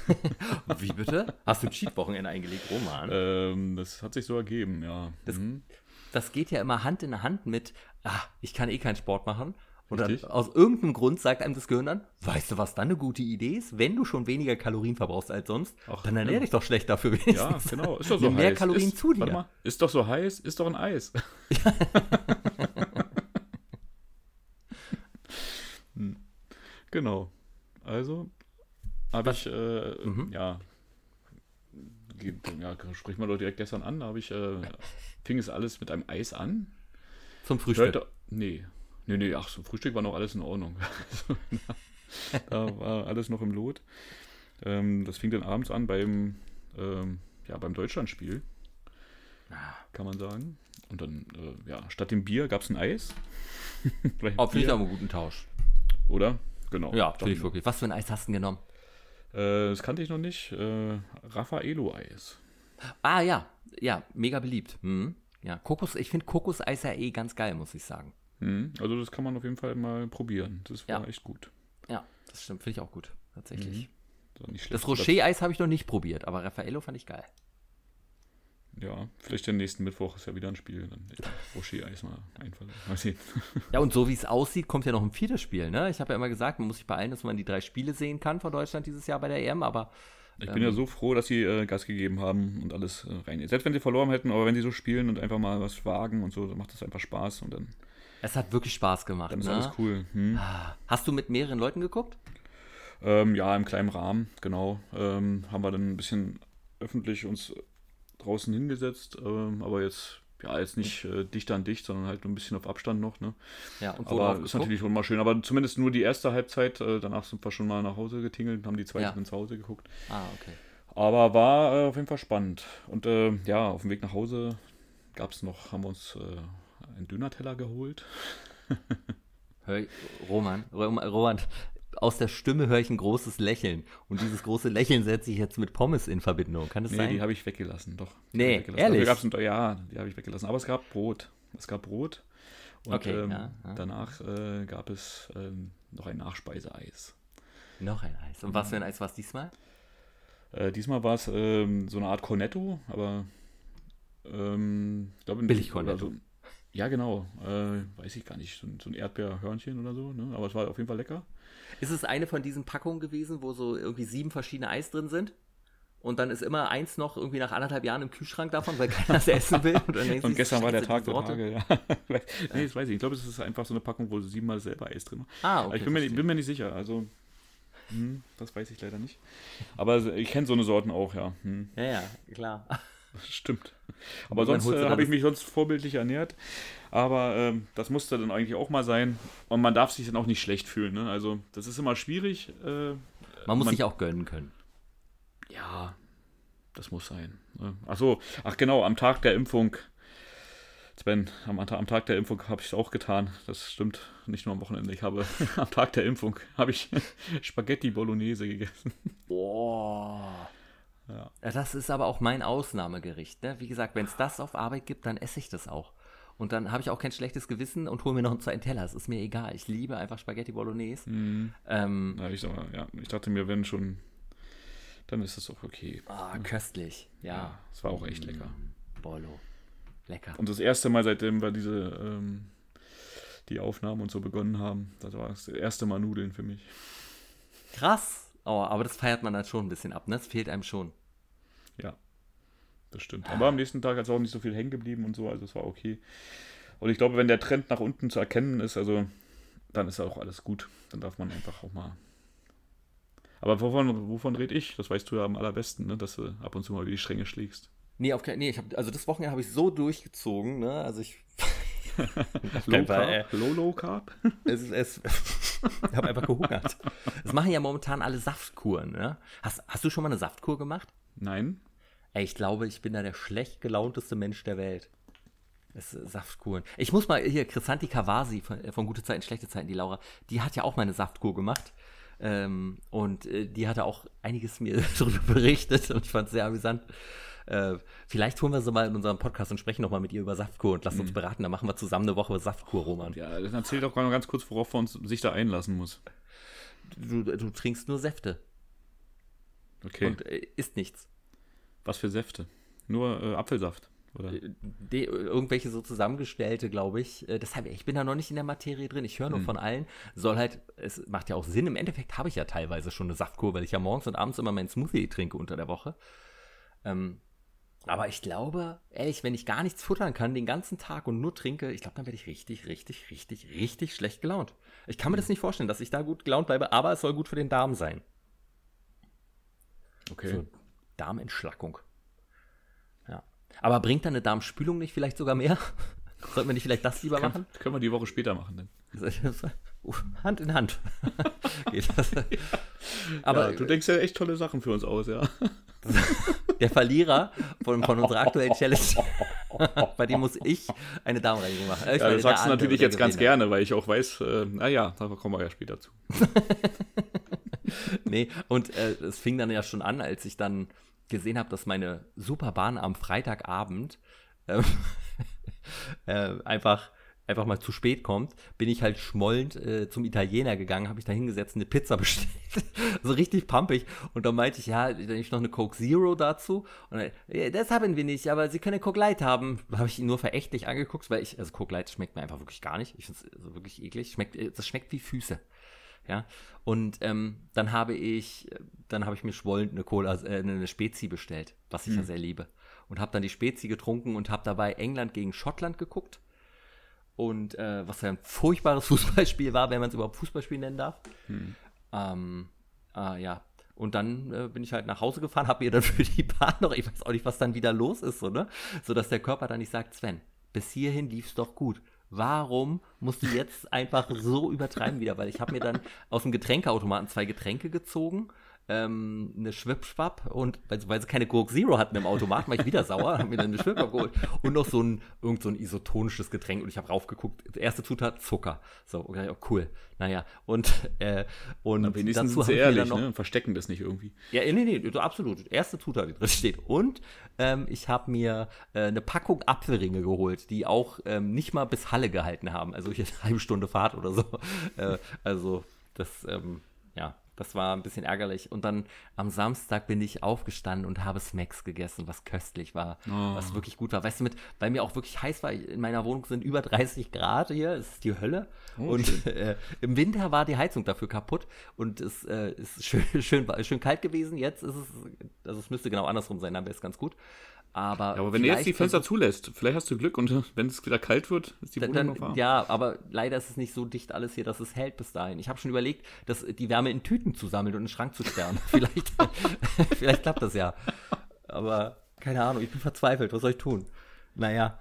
(laughs) Wie bitte? Hast du ein Cheat-Wochenende eingelegt, Roman? Ähm, das hat sich so ergeben, ja. Das- Mhm. das geht ja immer Hand in Hand mit, ah, ich kann eh keinen Sport machen. Und dann Richtig. aus irgendeinem Grund sagt einem das Gehirn dann, weißt du, was dann eine gute Idee ist? Wenn du schon weniger Kalorien verbrauchst als sonst, Ach, dann ernähr ja. dich doch schlecht dafür wenigstens. Ja, genau. Ist doch so Nimm mehr heiß. Kalorien ist, zu dir. Warte mal, ist doch so heiß, ist doch ein Eis. (laughs) Hm. Genau. Also habe ich, äh, Mhm. ja, ja, sprich mal doch direkt gestern an, da habe ich, äh, fing es alles mit einem Eis an. Zum Frühstück. Hörte, nee, nee, nee, ach, so Frühstück war noch alles in Ordnung. (laughs) da war alles noch im Lot. Ähm, das fing dann abends an beim, ähm, ja, beim Deutschlandspiel, Ah, kann man sagen. Und dann, äh, ja, statt dem Bier gab es ein Eis. (laughs) Vielleicht ich Bier, auch einen guten Tausch. Oder? Genau. Ja, finde ich wirklich. Was für ein Eis hast du denn genommen? Äh, das kannte ich noch nicht. Äh, Raffaello-Eis. Ah ja, ja, mega beliebt. Mhm. Ja, Kokos, ich finde Kokoseis ja eh ganz geil, muss ich sagen. Hm, also das kann man auf jeden Fall mal probieren. Das war Ja. echt gut. Ja, das stimmt, finde ich auch gut, tatsächlich. Das, nicht Das schlecht. Rocher-Eis habe ich noch nicht probiert, aber Raffaello fand ich geil. Ja, vielleicht den nächsten Mittwoch ist ja wieder ein Spiel. Dann Rocher-Eis mal einfallen. Mal sehen. (laughs) Ja, und so wie es aussieht, kommt ja noch ein viertes Spiel, ne? Ich habe ja immer gesagt, man muss sich beeilen, dass man die drei Spiele sehen kann von Deutschland dieses Jahr bei der EM, aber Ich bin ja so froh, dass sie äh, Gas gegeben haben und alles äh, rein. Selbst wenn sie verloren hätten, aber wenn sie so spielen und einfach mal was wagen und so, dann macht das einfach Spaß und dann, es hat wirklich Spaß gemacht, dann ist ne? alles cool. Hm. Hast du mit mehreren Leuten geguckt? Ähm, ja, im kleinen Rahmen, genau. Ähm, haben wir dann ein bisschen öffentlich uns draußen hingesetzt, ähm, aber jetzt, ja, jetzt nicht äh, dicht an dicht, sondern halt nur ein bisschen auf Abstand noch, ne? Ja, und Aber ist natürlich schon mal schön. Aber zumindest nur die erste Halbzeit, äh, danach sind wir schon mal nach Hause getingelt und haben die zweite Ja. dann zu Hause geguckt. Ah, okay. Aber war äh, auf jeden Fall spannend. Und äh, ja, auf dem Weg nach Hause gab es noch, haben wir uns äh, einen Dönerteller geholt. (laughs) Roman, Roman, aus der Stimme höre ich ein großes Lächeln. Und dieses große Lächeln setze ich jetzt mit Pommes in Verbindung. Kann das Nee, sein? die habe ich weggelassen, doch. Die Nee, weggelassen. ehrlich? Also, gab's ein, ja, die habe ich weggelassen. Aber es gab Brot. Es gab Brot. Und Okay, ähm, ja, ja. danach äh, gab es ähm, noch ein Nachspeiseeis. Noch ein Eis. Und was für ein Eis war es diesmal? Äh, diesmal war es ähm, so eine Art Cornetto, aber ähm, ich glaube Billig Cornetto. So, ja, genau. Äh, weiß ich gar nicht. So, ein- so ein Erdbeerhörnchen oder so. Ne? Aber es war auf jeden Fall lecker. Ist es eine von diesen Packungen gewesen, wo so irgendwie sieben verschiedene Eis drin sind? Und dann ist immer eins noch irgendwie nach anderthalb Jahren im Kühlschrank davon, weil keiner es essen will. (laughs) Und, Und gestern war der Tag der. Tage. Ja. (laughs) nee, das weiß ich. Ich glaube, es ist einfach so eine Packung, wo siebenmal selber Eis drin war. Ah, Aber okay. ich bin mir, bin mir nicht sicher. Also, hm, das weiß ich leider nicht. Aber ich kenne so eine Sorten auch, ja. Hm, ja, ja, klar. (laughs) stimmt. Aber sonst äh, habe ich mich sonst vorbildlich ernährt. Aber ähm, das musste dann eigentlich auch mal sein. Und man darf sich dann auch nicht schlecht fühlen. Ne? Also, das ist immer schwierig. Äh, Man muss man- sich auch gönnen können. Ja, das muss sein. Ne? Ach so, ach genau, am Tag der Impfung, Sven, am, am Tag der Impfung habe ich es auch getan. Das stimmt, nicht nur am Wochenende. Ich habe (laughs) am Tag der Impfung habe ich (laughs) Spaghetti Bolognese gegessen. Boah. Ja. Das ist aber auch mein Ausnahmegericht. Ne? Wie gesagt, wenn es das auf Arbeit gibt, dann esse ich das auch. Und dann habe ich auch kein schlechtes Gewissen und hole mir noch einen zweiten Teller. Es ist mir egal. Ich liebe einfach Spaghetti Bolognese. Mhm. Ähm, ja, ich, ja, ich dachte mir, wenn schon, dann ist das auch okay. Ah, köstlich. Ja. Es war auch echt lecker. Mm, Bolo. Lecker. Und das erste Mal, seitdem wir diese ähm, die Aufnahmen und so begonnen haben, das war das erste Mal Nudeln für mich. Krass. Oh, aber das feiert man halt schon ein bisschen ab, ne? Das fehlt einem schon. Ja, das stimmt. Aber am nächsten Tag hat es auch nicht so viel hängen geblieben und so, also es war okay. Und ich glaube, wenn der Trend nach unten zu erkennen ist, also dann ist auch alles gut. Dann darf man einfach auch mal. Aber wovon, wovon rede ich? Das weißt du ja am allerbesten, ne? dass du ab und zu mal wie die Stränge schlägst. Nee, auf, nee ich hab, also das Wochenende habe ich so durchgezogen, ne? Also ich. (laughs) (laughs) low, Carb, low, low Carb? Es, es, (laughs) ich habe einfach gehungert. Das machen ja momentan alle Saftkuren, ne? Hast, hast du schon mal eine Saftkur gemacht? Nein. Ey, ich glaube, ich bin da der schlecht gelaunteste Mensch der Welt. Das ist Saftkuren. Ich muss mal hier, Chrisanti Kawasi von, äh, von Gute Zeiten, Schlechte Zeiten, die Laura, die hat ja auch mal eine Saftkur gemacht. Ähm, und äh, die hatte auch einiges mir (laughs) darüber berichtet und ich fand es sehr amüsant. Äh, vielleicht holen wir sie mal in unserem Podcast und sprechen nochmal mit ihr über Saftkur und uns mhm. beraten. Dann machen wir zusammen eine Woche Saftkur, Roman. Ja, dann erzähl doch mal ganz kurz, worauf uns sich da einlassen muss. Du, du trinkst nur Säfte. Okay. Und äh, isst nichts. Was für Säfte? Nur äh, Apfelsaft? Oder? Äh, de, irgendwelche so zusammengestellte, glaube ich. Äh, deshalb, ich bin da noch nicht in der Materie drin. Ich höre nur hm. von allen. Soll halt, es macht ja auch Sinn. Im Endeffekt habe ich ja teilweise schon eine Saftkur, weil ich ja morgens und abends immer meinen Smoothie trinke unter der Woche. Ähm, aber ich glaube, ehrlich, wenn ich gar nichts futtern kann den ganzen Tag und nur trinke, ich glaube, dann werde ich richtig, richtig, richtig, richtig schlecht gelaunt. Ich kann mir das hm. nicht vorstellen, dass ich da gut gelaunt bleibe, aber es soll gut für den Darm sein. Okay. So, Darmentschlackung. Ja. Aber bringt dann eine Darmspülung nicht vielleicht sogar mehr? (laughs) Sollten wir nicht vielleicht das lieber Kann, machen? Können wir die Woche später machen dann. (laughs) Hand in Hand. (laughs) Geht das? Aber ja, du denkst ja echt tolle Sachen für uns aus, ja. Der Verlierer von, von unserer aktuellen Challenge, (laughs) bei dem muss ich eine Darmreinigung machen. Ich ja, das sagst du natürlich jetzt ganz gerne, weil ich auch weiß, äh, naja, da kommen wir ja später zu. (laughs) nee, und äh, es fing dann ja schon an, als ich dann gesehen habe, dass meine Superbahn am Freitagabend äh, (laughs) äh, einfach einfach mal zu spät kommt, bin ich halt schmollend äh, zum Italiener gegangen, habe ich da hingesetzt, eine Pizza (laughs) bestellt. so richtig pumpig. Und dann meinte ich, ja, dann ich noch eine Coke Zero dazu. Und dann, ja, das haben wir nicht, aber Sie können Coke Light haben. Habe ich ihn nur verächtlich angeguckt, weil ich, also Coke Light schmeckt mir einfach wirklich gar nicht. Ich finde es also wirklich eklig. Schmeckt, das schmeckt wie Füße. Ja, und ähm, dann habe ich, dann habe ich mir schwollend eine Cola, äh, eine Spezi bestellt, was ich hm. ja sehr liebe. Und habe dann die Spezi getrunken und habe dabei England gegen Schottland geguckt. Und äh, was ein furchtbares (laughs) Fußballspiel war, wenn man es überhaupt Fußballspiel nennen darf. Hm. Ähm, äh, ja, und dann äh, bin ich halt nach Hause gefahren, habe mir dann für die Bahn noch, ich weiß auch nicht, was dann wieder los ist, so, ne? So dass der Körper dann nicht sagt, Sven, bis hierhin lief es doch gut warum musst du jetzt einfach so übertreiben wieder? Weil ich habe mir dann aus dem Getränkeautomaten zwei Getränke gezogen ähm, eine Schwipschwapp und weil, weil, sie keine Coke Zero hatten im Automaten, war ich wieder sauer, haben mir dann eine Schwipschwapp geholt und noch so ein irgend so ein isotonisches Getränk und ich habe raufgeguckt, erste Zutat Zucker. So, okay, oh, cool. Naja, und äh, und Na, wenigstens dazu sind sie ehrlich, noch, ne? verstecken das nicht irgendwie. Ja, nee, nee, so absolut. Erste Zutat, die drin steht und ähm, ich habe mir äh, eine Packung Apfelringe geholt, die auch ähm, nicht mal bis Halle gehalten haben, also hier eine (laughs) halbe Stunde Fahrt oder so. Äh, also das ähm, ja, das war ein bisschen ärgerlich. Und dann am Samstag bin ich aufgestanden und habe Smacks gegessen, was köstlich war, oh. was wirklich gut war. Weißt du, mit, weil mir auch wirklich heiß war, in meiner Wohnung sind über 30 Grad hier, es ist die Hölle. Oh, und äh, im Winter war die Heizung dafür kaputt und es äh, ist schön, (laughs) schön, schön kalt gewesen. Jetzt ist es, also es müsste genau andersrum sein, dann wäre es ganz gut. Aber, ja, aber wenn du jetzt die Fenster zulässt, vielleicht hast du Glück und wenn es wieder kalt wird, ist die Wohnung dann, noch warm. Ja, aber leider ist es nicht so dicht alles hier, dass es hält bis dahin. Ich habe schon überlegt, dass die Wärme in Tüten zu sammeln und in den Schrank zu sperren. (laughs) vielleicht, (laughs) vielleicht klappt das ja. Aber keine Ahnung, ich bin verzweifelt. Was soll ich tun? Naja.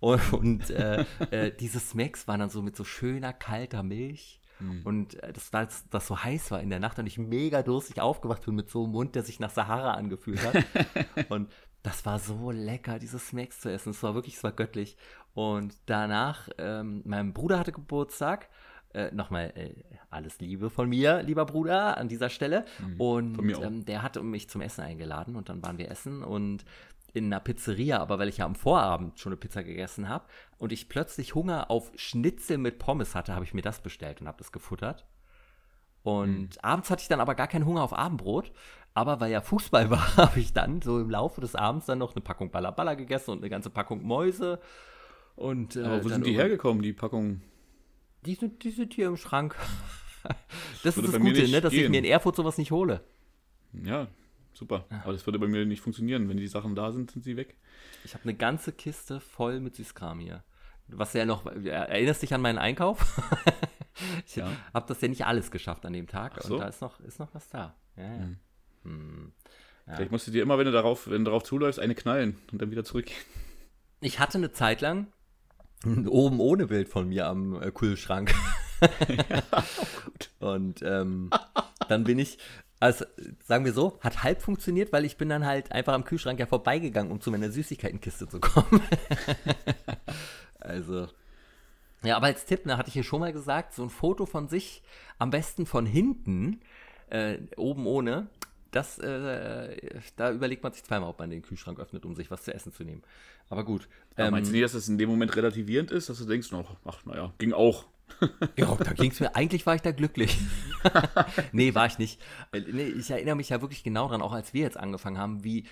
Und, und äh, äh, diese Smacks waren dann so mit so schöner, kalter Milch. Mhm. Und äh, das, das, das so heiß war in der Nacht und ich mega durstig aufgewacht bin mit so einem Mund, der sich nach Sahara angefühlt hat. (laughs) und das war so lecker, diese Smacks zu essen. Es war wirklich, es war göttlich. Und danach, ähm, mein Bruder hatte Geburtstag äh, nochmal äh, alles Liebe von mir, lieber Bruder, an dieser Stelle. Mhm, und ähm, der hatte mich zum Essen eingeladen und dann waren wir essen und in einer Pizzeria, aber weil ich ja am Vorabend schon eine Pizza gegessen habe und ich plötzlich Hunger auf Schnitzel mit Pommes hatte, habe ich mir das bestellt und habe das gefuttert. Und abends hatte ich dann aber gar keinen Hunger auf Abendbrot. Aber weil ja Fußball (laughs) war, habe ich dann so im Laufe des Abends dann noch eine Packung Balla gegessen und eine ganze Packung Mäuse. Und, äh, Aber wo sind die hergekommen, die Packungen? Die sind, die sind hier im Schrank. Das ist das bei mir Gute, ne, dass ich mir in Erfurt sowas nicht hole. Ja, super. Aber das würde bei mir nicht funktionieren. Wenn die Sachen da sind, sind sie weg. Ich habe eine ganze Kiste voll mit Süßkram hier. Was ja noch, erinnerst dich an meinen Einkauf? (laughs) ich Ja. habe das ja nicht alles geschafft an dem Tag so. und da ist noch, ist noch was da. Ja, ja. Hm. Hm. Vielleicht musst du dir immer, wenn du darauf, wenn du darauf zuläufst, eine knallen und dann wieder zurückgehen. Ich hatte eine Zeit lang ein (laughs) oben ohne Bild von mir am äh, Kühlschrank. (laughs) Und ähm, dann bin ich, also sagen wir so, hat halb funktioniert, weil ich bin dann halt einfach am Kühlschrank ja vorbeigegangen, um zu meiner Süßigkeitenkiste zu kommen. (laughs) also. Ja, aber als Tipp, ne, hatte ich hier schon mal gesagt, so ein Foto von sich, am besten von hinten, äh, oben ohne, das, äh, da überlegt man sich zweimal, ob man den Kühlschrank öffnet, um sich was zu essen zu nehmen. Aber gut. Ja, ähm, meinst du nicht, dass das in dem Moment relativierend ist, dass du denkst, noch, ach, naja, ging auch. (laughs) Ja, da ging es mir, eigentlich war ich da glücklich. (laughs) nee, war ich nicht. Nee, ich erinnere mich ja wirklich genau dran, auch als wir jetzt angefangen haben, wie,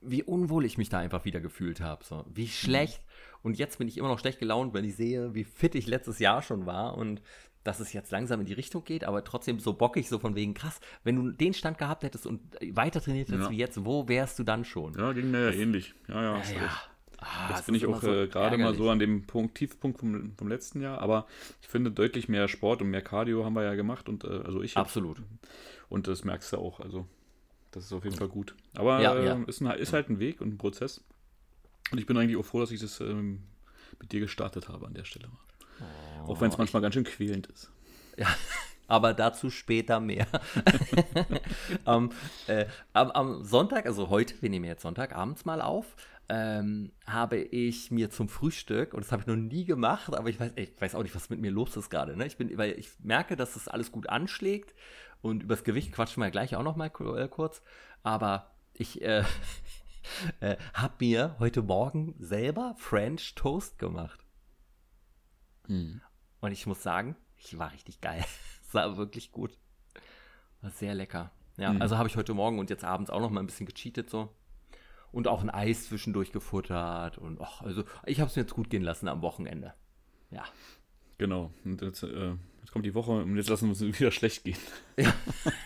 wie unwohl ich mich da einfach wieder gefühlt habe. So. Wie schlecht. Und jetzt bin ich immer noch schlecht gelaunt, wenn ich sehe, wie fit ich letztes Jahr schon war und dass es jetzt langsam in die Richtung geht, aber trotzdem so bockig, so von wegen krass. Wenn du den Stand gehabt hättest und weiter trainiert hättest Ja. wie jetzt, wo wärst du dann schon? Ja, ging mir ja ähnlich. Ja, ja, hast recht. Ah, Jetzt es bin ich auch immer äh, gerade mal so an dem Punkt, Tiefpunkt vom, vom letzten Jahr, aber ich finde deutlich mehr Sport und mehr Cardio haben wir ja gemacht und äh, also ich. Absolut. und das merkst du auch, also das ist auf jeden Fall gut. Aber Ja, äh, ja. Ist, ein, ist halt ein Weg und ein Prozess und ich bin eigentlich auch froh, dass ich das ähm, mit dir gestartet habe an der Stelle. Oh, auch wenn es manchmal ganz schön quälend ist. (laughs) aber dazu später mehr. am, (laughs) äh, am, am Sonntag, also heute, wir nehmen jetzt Sonntag abends mal auf, ähm, habe ich mir zum Frühstück, und das habe ich noch nie gemacht, aber ich weiß, ich weiß auch nicht, was mit mir los ist gerade. Ne? Ich bin, weil ich merke, dass das alles gut anschlägt und übers Gewicht quatschen wir ja gleich auch noch mal äh, kurz. Aber ich äh, (laughs) äh, habe mir heute Morgen selber French Toast gemacht. Und ich muss sagen, ich war richtig geil. (laughs) Es war wirklich gut. War sehr lecker. Ja, Mhm. also habe ich heute Morgen und jetzt abends auch noch mal ein bisschen gecheatet so. Und auch ein Eis zwischendurch gefuttert. Und ach, also ich habe es mir jetzt gut gehen lassen am Wochenende. Ja. Genau. Und jetzt, äh, jetzt kommt die Woche und jetzt lassen wir uns (laughs) wieder schlecht gehen.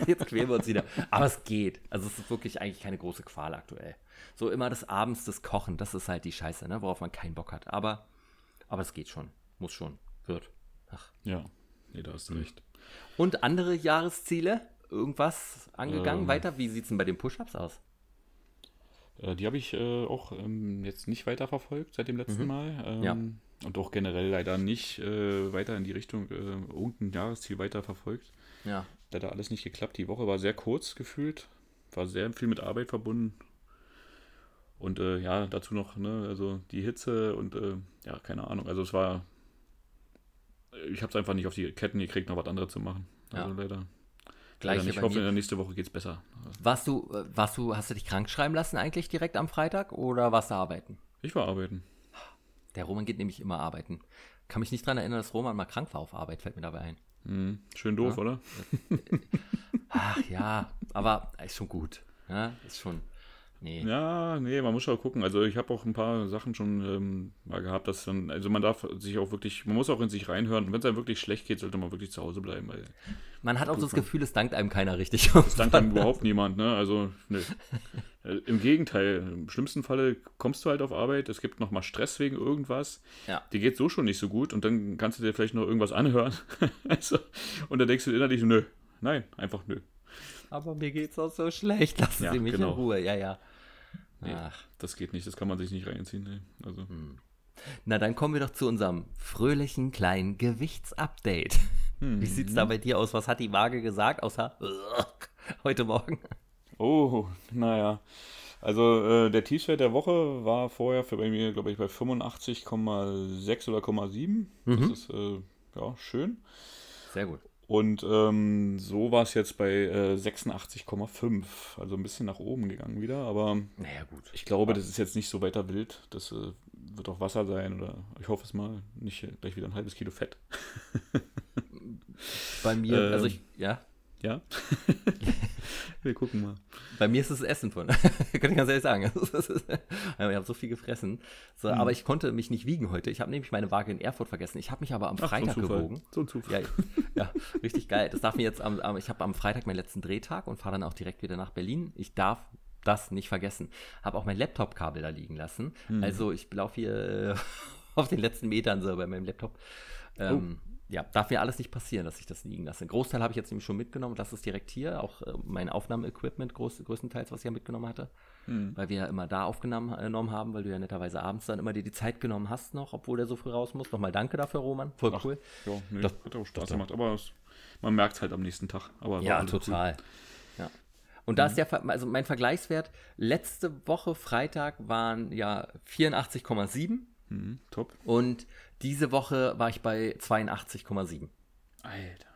Jetzt quälen wir uns wieder. Aber es geht. Also es ist wirklich eigentlich keine große Qual aktuell. So immer des Abends das Kochen, das ist halt die Scheiße, ne? worauf man keinen Bock hat. Aber, aber es geht schon. Muss schon. Wird. Ach. Ja, nee, da hast du recht. Und andere Jahresziele? Irgendwas angegangen? Ähm. Weiter? Wie sieht es denn bei den Push-Ups aus? Äh, die habe ich äh, auch ähm, jetzt nicht weiterverfolgt seit dem letzten Mhm. Mal. Ähm, Ja. Und auch generell leider nicht äh, weiter in die Richtung äh, irgendein Jahresziel weiter verfolgt. Ja. Leider alles nicht geklappt. Die Woche war sehr kurz gefühlt. War sehr viel mit Arbeit verbunden. Und äh, ja, dazu noch, ne, also die Hitze und äh, ja, keine Ahnung. Also es war. Ich habe es einfach nicht auf die Ketten gekriegt, noch was anderes zu machen. Also Ja. leider. nicht. Ich hoffe, in der nächsten Woche geht es besser. Warst du, warst du, hast du dich krank schreiben lassen eigentlich direkt am Freitag oder warst du arbeiten? Ich war arbeiten. Der Roman geht nämlich immer arbeiten. Kann mich nicht dran erinnern, dass Roman mal krank war auf Arbeit, fällt mir dabei ein. Hm, schön doof, Ja. oder? Ach ja, aber ist schon gut. Ja, ist schon. Nee. Ja, nee, man muss schon gucken. Also ich habe auch ein paar Sachen schon ähm, mal gehabt, dass dann, also man darf sich auch wirklich, man muss auch in sich reinhören. Und wenn es einem wirklich schlecht geht, sollte man wirklich zu Hause bleiben, weil Man hat auch so das Gefühl, es dankt einem keiner richtig. das dankt einem (laughs) überhaupt niemand, ne? Also, nö. Äh, Im Gegenteil, im schlimmsten Falle kommst du halt auf Arbeit, es gibt nochmal Stress wegen irgendwas. Ja. Dir geht so schon nicht so gut und dann kannst du dir vielleicht noch irgendwas anhören. (laughs) also, und dann denkst du innerlich, nö, nein, einfach nö. Aber mir geht's auch so schlecht. Lassen Ja, Sie mich genau. in Ruhe. Ja, ja. Nee. Ach. Das geht nicht, das kann man sich nicht reinziehen. Ne? Also, Na, dann kommen wir doch zu unserem fröhlichen kleinen Gewichtsupdate. Wie sieht's da bei dir aus? Was hat die Waage gesagt, außer (laughs) heute Morgen? Oh, naja. Also äh, der Tiefstwert der Woche war vorher für bei mir, glaube ich, bei 85,6 oder 0,7. Das ist äh, ja schön. sehr gut. Und ähm, so war es jetzt bei äh, 86,5. Also ein bisschen nach oben gegangen wieder. Aber Naja, gut. ich glaube, das ist jetzt nicht so weiter wild. Das äh, wird auch Wasser sein oder ich hoffe es mal. Nicht gleich wieder ein halbes Kilo Fett. Bei mir, (laughs) Ähm, also ich, ja, Ja? (laughs) Wir gucken mal. bei mir ist es Essen von. (laughs) Kann ich ganz ehrlich sagen. Ist- (laughs) ich habe so viel gefressen. So, Hm. Aber ich konnte mich nicht wiegen heute. Ich habe nämlich meine Waage in Erfurt vergessen. Ich habe mich aber am Freitag gewogen. So ein Zufall. Ja, ja, richtig geil. Das darf mir jetzt am, am ich habe am Freitag meinen letzten Drehtag und fahre dann auch direkt wieder nach Berlin. Ich darf das nicht vergessen. Habe auch mein Laptop-Kabel da liegen lassen. Also ich laufe hier äh, auf den letzten Metern so bei meinem Laptop. Ähm, Ja, darf mir alles nicht passieren, dass ich das liegen lasse. Ein Großteil habe ich jetzt nämlich schon mitgenommen. Das ist direkt hier. Auch äh, mein Aufnahmeequipment groß, größtenteils, was ich ja mitgenommen hatte. Weil wir ja immer da aufgenommen äh, haben, weil du ja netterweise abends dann immer dir die Zeit genommen hast noch, obwohl der so früh raus muss. Nochmal danke dafür, Roman. Voll Ach, cool. Ja, nee, Doch, hat auch Spaß gemacht. Aber es, man merkt es halt am nächsten Tag. Aber Ja, alles cool. total. Ja. Und da ist der, Ver- also mein Vergleichswert, letzte Woche Freitag waren ja 84,7 Mhm, top. und diese Woche war ich bei 82,7. Alter.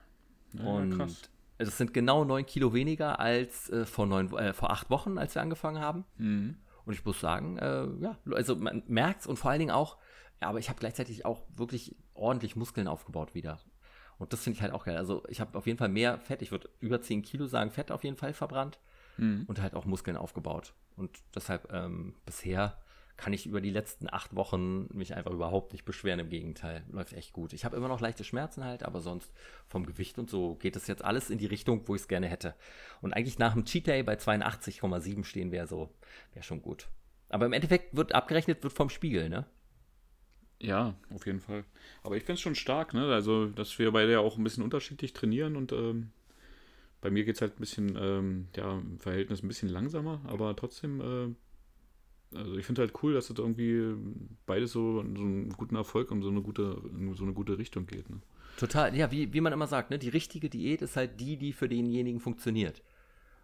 Ja, und krass. das sind genau 9 Kilo weniger als äh, vor, neun, äh, vor acht Wochen, als wir angefangen haben. Mhm. Und ich muss sagen, äh, ja, also man merkt es und vor allen Dingen auch, ja, aber ich habe gleichzeitig auch wirklich ordentlich Muskeln aufgebaut wieder. Und das finde ich halt auch geil. Also ich habe auf jeden Fall mehr Fett, ich würde über 10 Kilo sagen, Fett auf jeden Fall verbrannt Mhm. und halt auch Muskeln aufgebaut. Und deshalb ähm, bisher kann ich über die letzten acht Wochen mich einfach überhaupt nicht beschweren. Im Gegenteil, läuft echt gut. Ich habe immer noch leichte Schmerzen halt, aber sonst vom Gewicht und so geht es jetzt alles in die Richtung, wo ich es gerne hätte. Und eigentlich nach dem Cheat Day bei 82,7 stehen wäre so, wäre schon gut. Aber im Endeffekt wird abgerechnet, wird vom Spiegel, ne? Ja, auf jeden Fall. Aber ich finde es schon stark, ne? Also, dass wir beide ja auch ein bisschen unterschiedlich trainieren und ähm, bei mir geht es halt ein bisschen, ähm, ja, im Verhältnis ein bisschen langsamer, aber trotzdem, äh, also ich finde halt cool, dass das irgendwie beides so, so einen guten Erfolg und so eine gute, in so eine gute Richtung geht. Ne? Total, ja, wie, wie man immer sagt, ne? Die richtige Diät ist halt die, die für denjenigen funktioniert.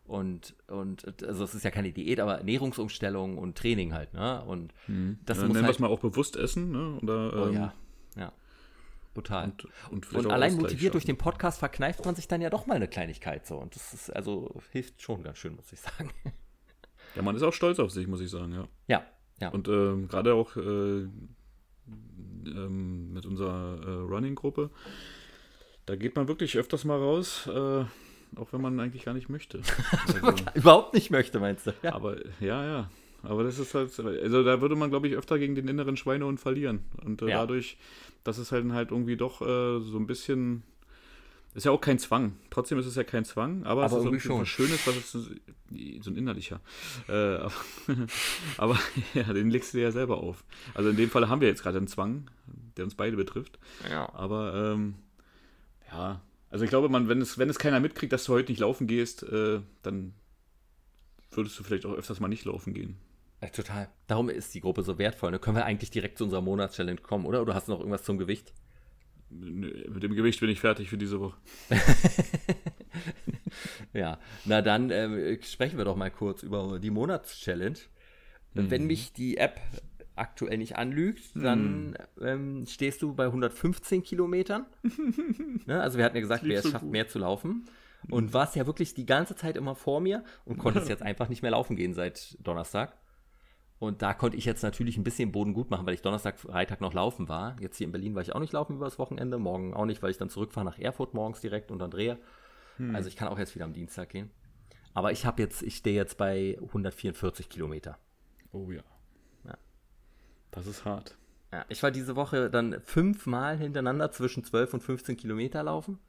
Und, und also es ist ja keine Diät, aber Ernährungsumstellung und Training halt, ne? Und das ja, muss nennen wir halt es mal auch bewusst essen, ne? Oder, Oh ähm, ja, ja. Total. Und, Und, und, allein Ausgleich motiviert durch schaffen. den Podcast verkneift man sich dann ja doch mal eine Kleinigkeit so. Und das ist also hilft schon ganz schön, muss ich sagen. Ja, man ist auch stolz auf sich, muss ich sagen, ja. Ja, ja. Und ähm, gerade auch äh, ähm, mit unserer äh, Running-Gruppe, da geht man wirklich öfters mal raus, äh, auch wenn man eigentlich gar nicht möchte. (laughs) Also, Überhaupt nicht möchte, meinst du? Ja. aber ja, ja. Aber das ist halt, also da würde man, glaube ich, öfter gegen den inneren Schweinehund verlieren. Und äh, Ja. dadurch, dass es halt halt irgendwie doch äh, so ein bisschen, ist ja auch kein Zwang. Trotzdem ist es ja kein Zwang, aber, Aber es ist irgendwie irgendwie schon. was Schönes, was es so ein innerlicher. Äh, aber, (laughs) aber ja, den legst du dir ja selber auf. Also in dem Fall haben wir jetzt gerade einen Zwang, der uns beide betrifft. ja. Aber ähm, ja, also ich glaube, man, wenn es, wenn es keiner mitkriegt, dass du heute nicht laufen gehst, äh, dann würdest du vielleicht auch öfters mal nicht laufen gehen. Ja, total. Darum ist die Gruppe so wertvoll. Ne? Können wir eigentlich direkt zu unserer Monatschallenge kommen, oder? Oder hast du noch irgendwas zum Gewicht? Mit dem Gewicht bin ich fertig für diese Woche. (laughs) Ja, na dann ähm, sprechen wir doch mal kurz über die Monatschallenge. Wenn mich die App aktuell nicht anlügt, dann ähm, stehst du bei 115 Kilometern. (laughs) ne? Also wir hatten ja gesagt, wer es so schafft, gut. mehr zu laufen. Und warst ja wirklich die ganze Zeit immer vor mir und konntest (laughs) jetzt einfach nicht mehr laufen gehen seit Donnerstag. Und da konnte ich jetzt natürlich ein bisschen Boden gut machen, weil ich Donnerstag, Freitag noch laufen war. Jetzt hier in Berlin war ich auch nicht laufen über das Wochenende, morgen auch nicht, weil ich dann zurückfahre nach Erfurt morgens direkt und dann drehe. Also ich kann auch jetzt wieder am Dienstag gehen. Aber ich habe jetzt, ich stehe jetzt bei 144 Kilometer. Oh ja. Ja. Das ist hart. Ja, ich war diese Woche dann fünfmal hintereinander zwischen 12 und 15 Kilometer laufen.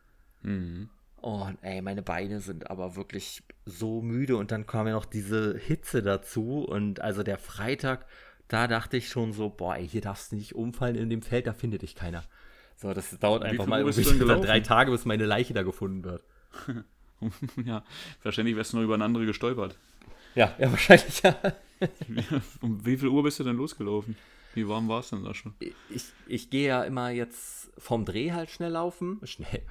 Mhm. Und ey, meine Beine sind aber wirklich so müde und dann kam ja noch diese Hitze dazu und also der Freitag, da dachte ich schon so, boah, ey, hier darfst du nicht umfallen in dem Feld, da findet dich keiner. So, das dauert Wie einfach mal irgendwie drei Tage, bis meine Leiche da gefunden wird. (laughs) ja, wahrscheinlich wärst du noch über eine andere gestolpert. Ja, ja, wahrscheinlich ja. (laughs) um wie viel Uhr bist du denn losgelaufen? Wie warm war es denn da schon? ich, ich gehe ja immer jetzt vom Dreh halt schnell laufen. (laughs) Schnell.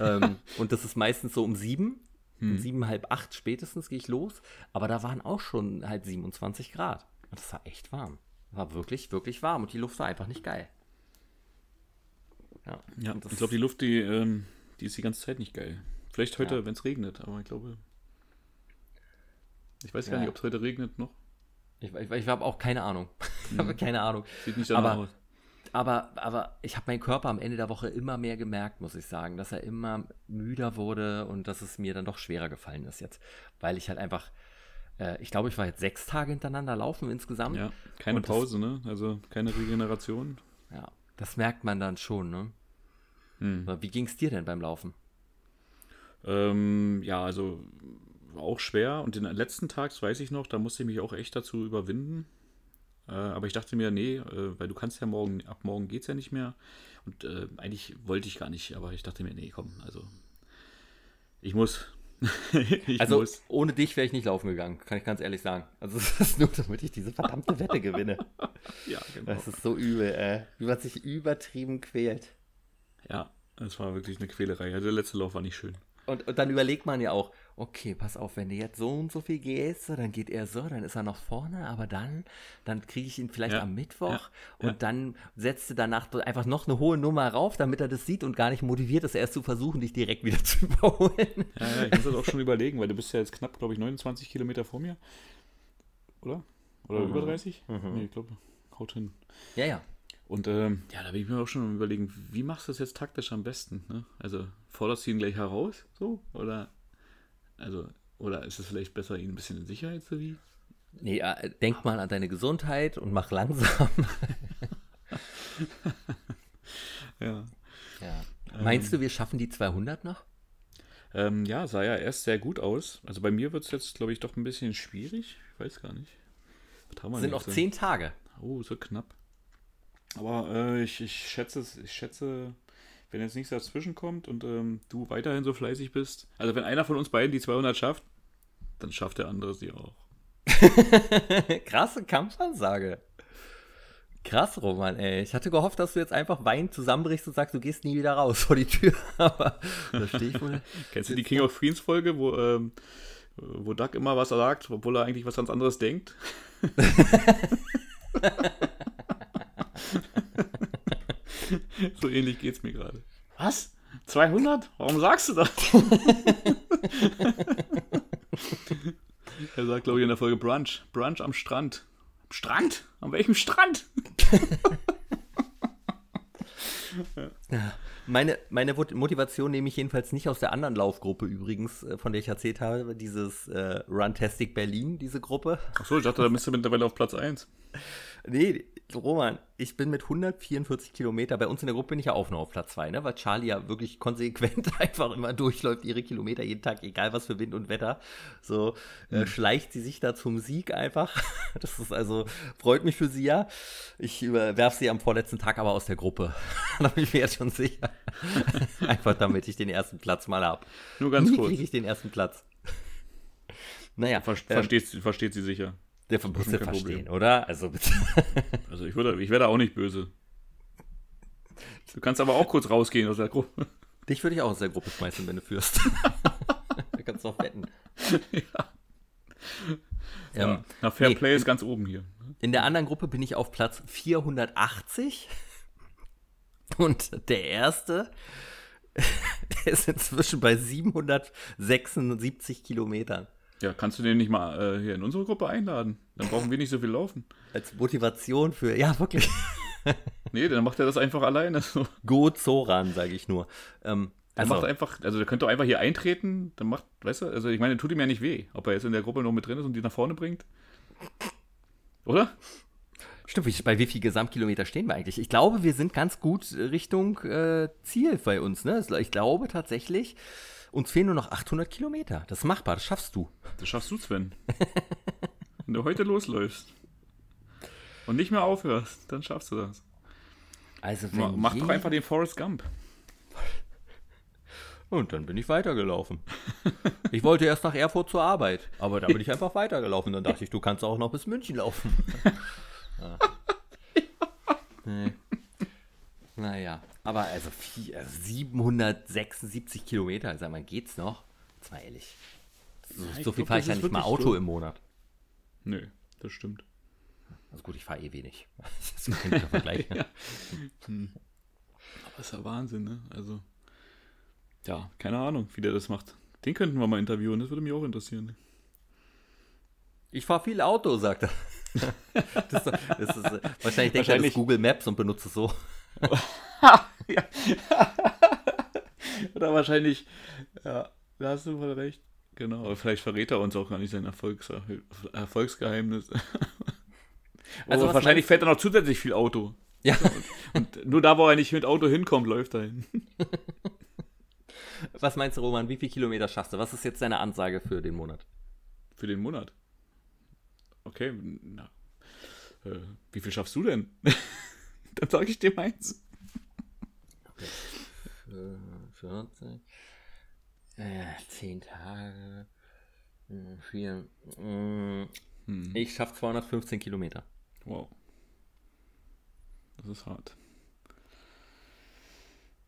ähm, und das ist meistens so um sieben. Um sieben, halb acht spätestens gehe ich los. Aber da waren auch schon halt 27 Grad. Und das war echt warm. War wirklich, wirklich warm. Und die Luft war einfach nicht geil. Ja, Ja, ich glaube, die Luft, die, ähm, die ist die ganze Zeit nicht geil. Vielleicht heute, Ja. wenn es regnet, aber ich glaube. Ich weiß Ja. gar nicht, ob es heute regnet noch. Ich, ich, ich habe auch keine Ahnung. (laughs) Ich habe keine Ahnung. Sieht nicht Aber- aus. Aber, aber ich habe meinen Körper am Ende der Woche immer mehr gemerkt, muss ich sagen, dass er immer müder wurde und dass es mir dann doch schwerer gefallen ist jetzt. Weil ich halt einfach, äh, ich glaube, ich war jetzt sechs Tage hintereinander laufen insgesamt. Ja, keine Und das- Pause, ne? Also keine Regeneration. Ja, das merkt man dann schon, ne? Hm. Wie ging es dir denn beim Laufen? Ähm, ja, also auch schwer. Und den letzten Tag, das weiß ich noch, da musste ich mich auch echt dazu überwinden. Äh, aber ich dachte mir, nee, äh, weil du kannst ja morgen, ab morgen geht's ja nicht mehr. Und äh, eigentlich wollte ich gar nicht, aber ich dachte mir, nee, komm, also ich muss. (laughs) ich also muss. ohne dich wäre ich nicht laufen gegangen, kann ich ganz ehrlich sagen. Also (laughs) es ist nur, damit ich diese verdammte Wette gewinne. (laughs) Ja, genau. Das ist so übel, äh, wie man sich übertrieben quält. Ja, es war wirklich eine Quälerei. Also der letzte Lauf war nicht schön. Und, und dann überlegt man ja auch, okay, pass auf, wenn du jetzt so und so viel gehst, dann geht er so, dann ist er noch vorne, aber dann, dann kriege ich ihn vielleicht Ja, am Mittwoch ja, und ja. dann setzt du danach einfach noch eine hohe Nummer rauf, damit er das sieht und gar nicht motiviert ist, erst zu versuchen, dich direkt wieder (laughs) zu überholen. Ja, ich muss das auch schon überlegen, weil du bist ja jetzt knapp, glaube ich, 29 Kilometer vor mir. Oder? Oder Mhm. über 30? Nee, ich glaube, haut hin. Ja, ja. Und ähm, ja, da bin ich mir auch schon überlegen, wie machst du das jetzt taktisch am besten? Ne? Also forderst du ihn gleich heraus, so? Oder also, oder ist es vielleicht besser, ihn ein bisschen in Sicherheit zu wiegen? Nee, äh, denk mal an deine Gesundheit und mach langsam. (laughs) Ja. Ja. Meinst du, wir schaffen die 200 noch? Ähm, ja, sah ja erst sehr gut aus. Also bei mir wird es jetzt, glaube ich, doch ein bisschen schwierig. Ich weiß gar nicht. Sind noch? 10 Tage. Oh, so knapp. Aber äh, ich, ich schätze, es- ich schätze, wenn jetzt nichts dazwischen kommt und ähm, du weiterhin so fleißig bist, also wenn einer von uns beiden die 200 schafft, dann schafft der andere sie auch. (laughs) Krasse Kampfansage. Krass, Roman, ey. Ich hatte gehofft, dass du jetzt einfach weinend zusammenbrichst und sagst, du gehst nie wieder raus vor die Tür. (laughs) Aber da stehe ich wohl. (laughs) Kennst du die King of Queens Folge, wo, ähm, wo Doug immer was sagt, obwohl er eigentlich was ganz anderes denkt? (laughs) so ähnlich geht's mir gerade. Was? 200? Warum sagst du das? (laughs) er sagt, glaube ich, in der Folge Brunch. Brunch am Strand. Am Strand? An welchem Strand? (laughs) Ja. Meine, meine Mot- Motivation nehme ich jedenfalls nicht aus der anderen Laufgruppe übrigens, äh, von der ich erzählt habe, dieses äh, Runtastic Berlin, diese Gruppe. Achso, ich dachte, da bist du mittlerweile auf Platz 1. Nee, Roman, ich bin mit 144 Kilometer, bei uns in der Gruppe bin ich ja auch noch auf Platz 2, ne? weil Charlie ja wirklich konsequent (laughs) einfach immer durchläuft, ihre Kilometer jeden Tag, egal was für Wind und Wetter. So äh, schleicht sie sich da zum Sieg einfach. (laughs) Das ist also, freut mich für sie ja. Ich werfe sie am vorletzten Tag aber aus der Gruppe. (laughs) da bin ich mir jetzt schon sicher. einfach damit ich den ersten Platz mal habe. Nur ganz Nie kurz. kriege ich den ersten Platz. Naja, Ver ähm, versteht, versteht sie sicher. Der muss kein ja Problem. verstehen, oder? Also bitte. (laughs) Also ich würde, ich wäre da auch nicht böse. Du kannst aber auch kurz rausgehen aus der Gruppe. Dich würde ich auch aus der Gruppe schmeißen, wenn du führst. (laughs) da kannst du auch wetten. Ähm, Na, Fair nee, Play ist ganz oben hier. in der anderen Gruppe bin ich auf Platz 480. Und der erste, (laughs) der ist inzwischen bei 776 Kilometern. Ja, kannst du den nicht mal äh, hier in unsere Gruppe einladen? Dann brauchen wir nicht so viel laufen. Als Motivation für, ja, wirklich. (laughs) Nee, dann macht er das einfach alleine. So. Go Zoran, sage ich nur. Ähm, also, macht einfach, also der könnte doch einfach hier eintreten, dann macht, weißt du, also ich meine, tut ihm ja nicht weh, ob er jetzt in der Gruppe noch mit drin ist und die nach vorne bringt. Oder? Stimmt, bei wie viel Gesamtkilometer stehen wir eigentlich? Ich glaube, wir sind ganz gut Richtung äh, Ziel bei uns. Ne? Ich glaube tatsächlich, uns fehlen nur noch 800 Kilometer. Das ist machbar, das schaffst du. Das schaffst du, Sven. (laughs) Wenn du heute losläufst und nicht mehr aufhörst, dann schaffst du das. Also Mach doch einfach den Forrest Gump. Und dann bin ich weitergelaufen. (laughs) Ich wollte erst nach Erfurt zur Arbeit, aber dann bin ich einfach weitergelaufen. Dann dachte ich, du kannst auch noch bis München laufen. (laughs) Ja. Nee. Naja, aber also vier- also 776 Kilometer, sag mal, geht's noch? Jetzt mal ehrlich. So, ich so viel fahre ich das ja ist nicht mal Auto so. im Monat. Nö, das stimmt. Also gut, ich fahre eh wenig. (laughs) Das ist ein guter Vergleich. ne? Aber ist ja Wahnsinn, ne? Also. Ja, keine Ahnung, wie der das macht. Den könnten wir mal interviewen, das würde mich auch interessieren. Ich fahre viel Auto, sagt er. (laughs) das, das ist, äh, wahrscheinlich denkt er, das ist Google Maps und benutzt es so. (laughs) Oder wahrscheinlich, ja, da hast du voll recht. Genau, aber vielleicht verrät er uns auch gar nicht sein Erfolgs Erfolgsgeheimnis. (laughs) Also oh, wahrscheinlich fährt er noch zusätzlich viel Auto. Ja. Und nur da, wo er nicht mit Auto hinkommt, läuft er hin. (laughs) Was meinst du, Roman? Wie viele Kilometer schaffst du? Was ist jetzt deine Ansage für den Monat? Für den Monat? Okay, na. Äh, wie viel schaffst du denn? (laughs) Dann sage ich dir meins. Okay. 40. Äh, 10 Tage. 4. Hm, hm. Ich schaffe 215 Kilometer. Wow. Das ist hart.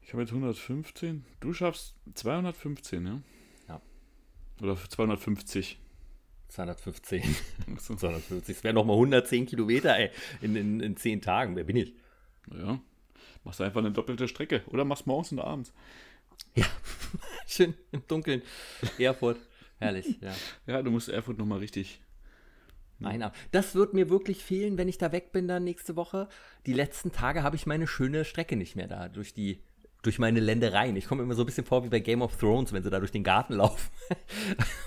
Ich habe jetzt 115. Du schaffst 215, ja? Ja. Oder 250. 215. 250. Das wären nochmal 110 Kilometer, ey, in, in, in 10 Tagen. Wer bin ich? Ja. Machst einfach eine doppelte Strecke. Oder machst morgens und abends. Ja. (laughs) Schön im Dunkeln. Erfurt. Herrlich, ja. Ja, du musst Erfurt nochmal richtig Nein, das wird mir wirklich fehlen, wenn ich da weg bin dann nächste Woche. Die letzten Tage habe ich meine schöne Strecke nicht mehr da durch die durch meine Ländereien. Ich komme immer so ein bisschen vor wie bei Game of Thrones, wenn sie da durch den Garten (laughs) laufen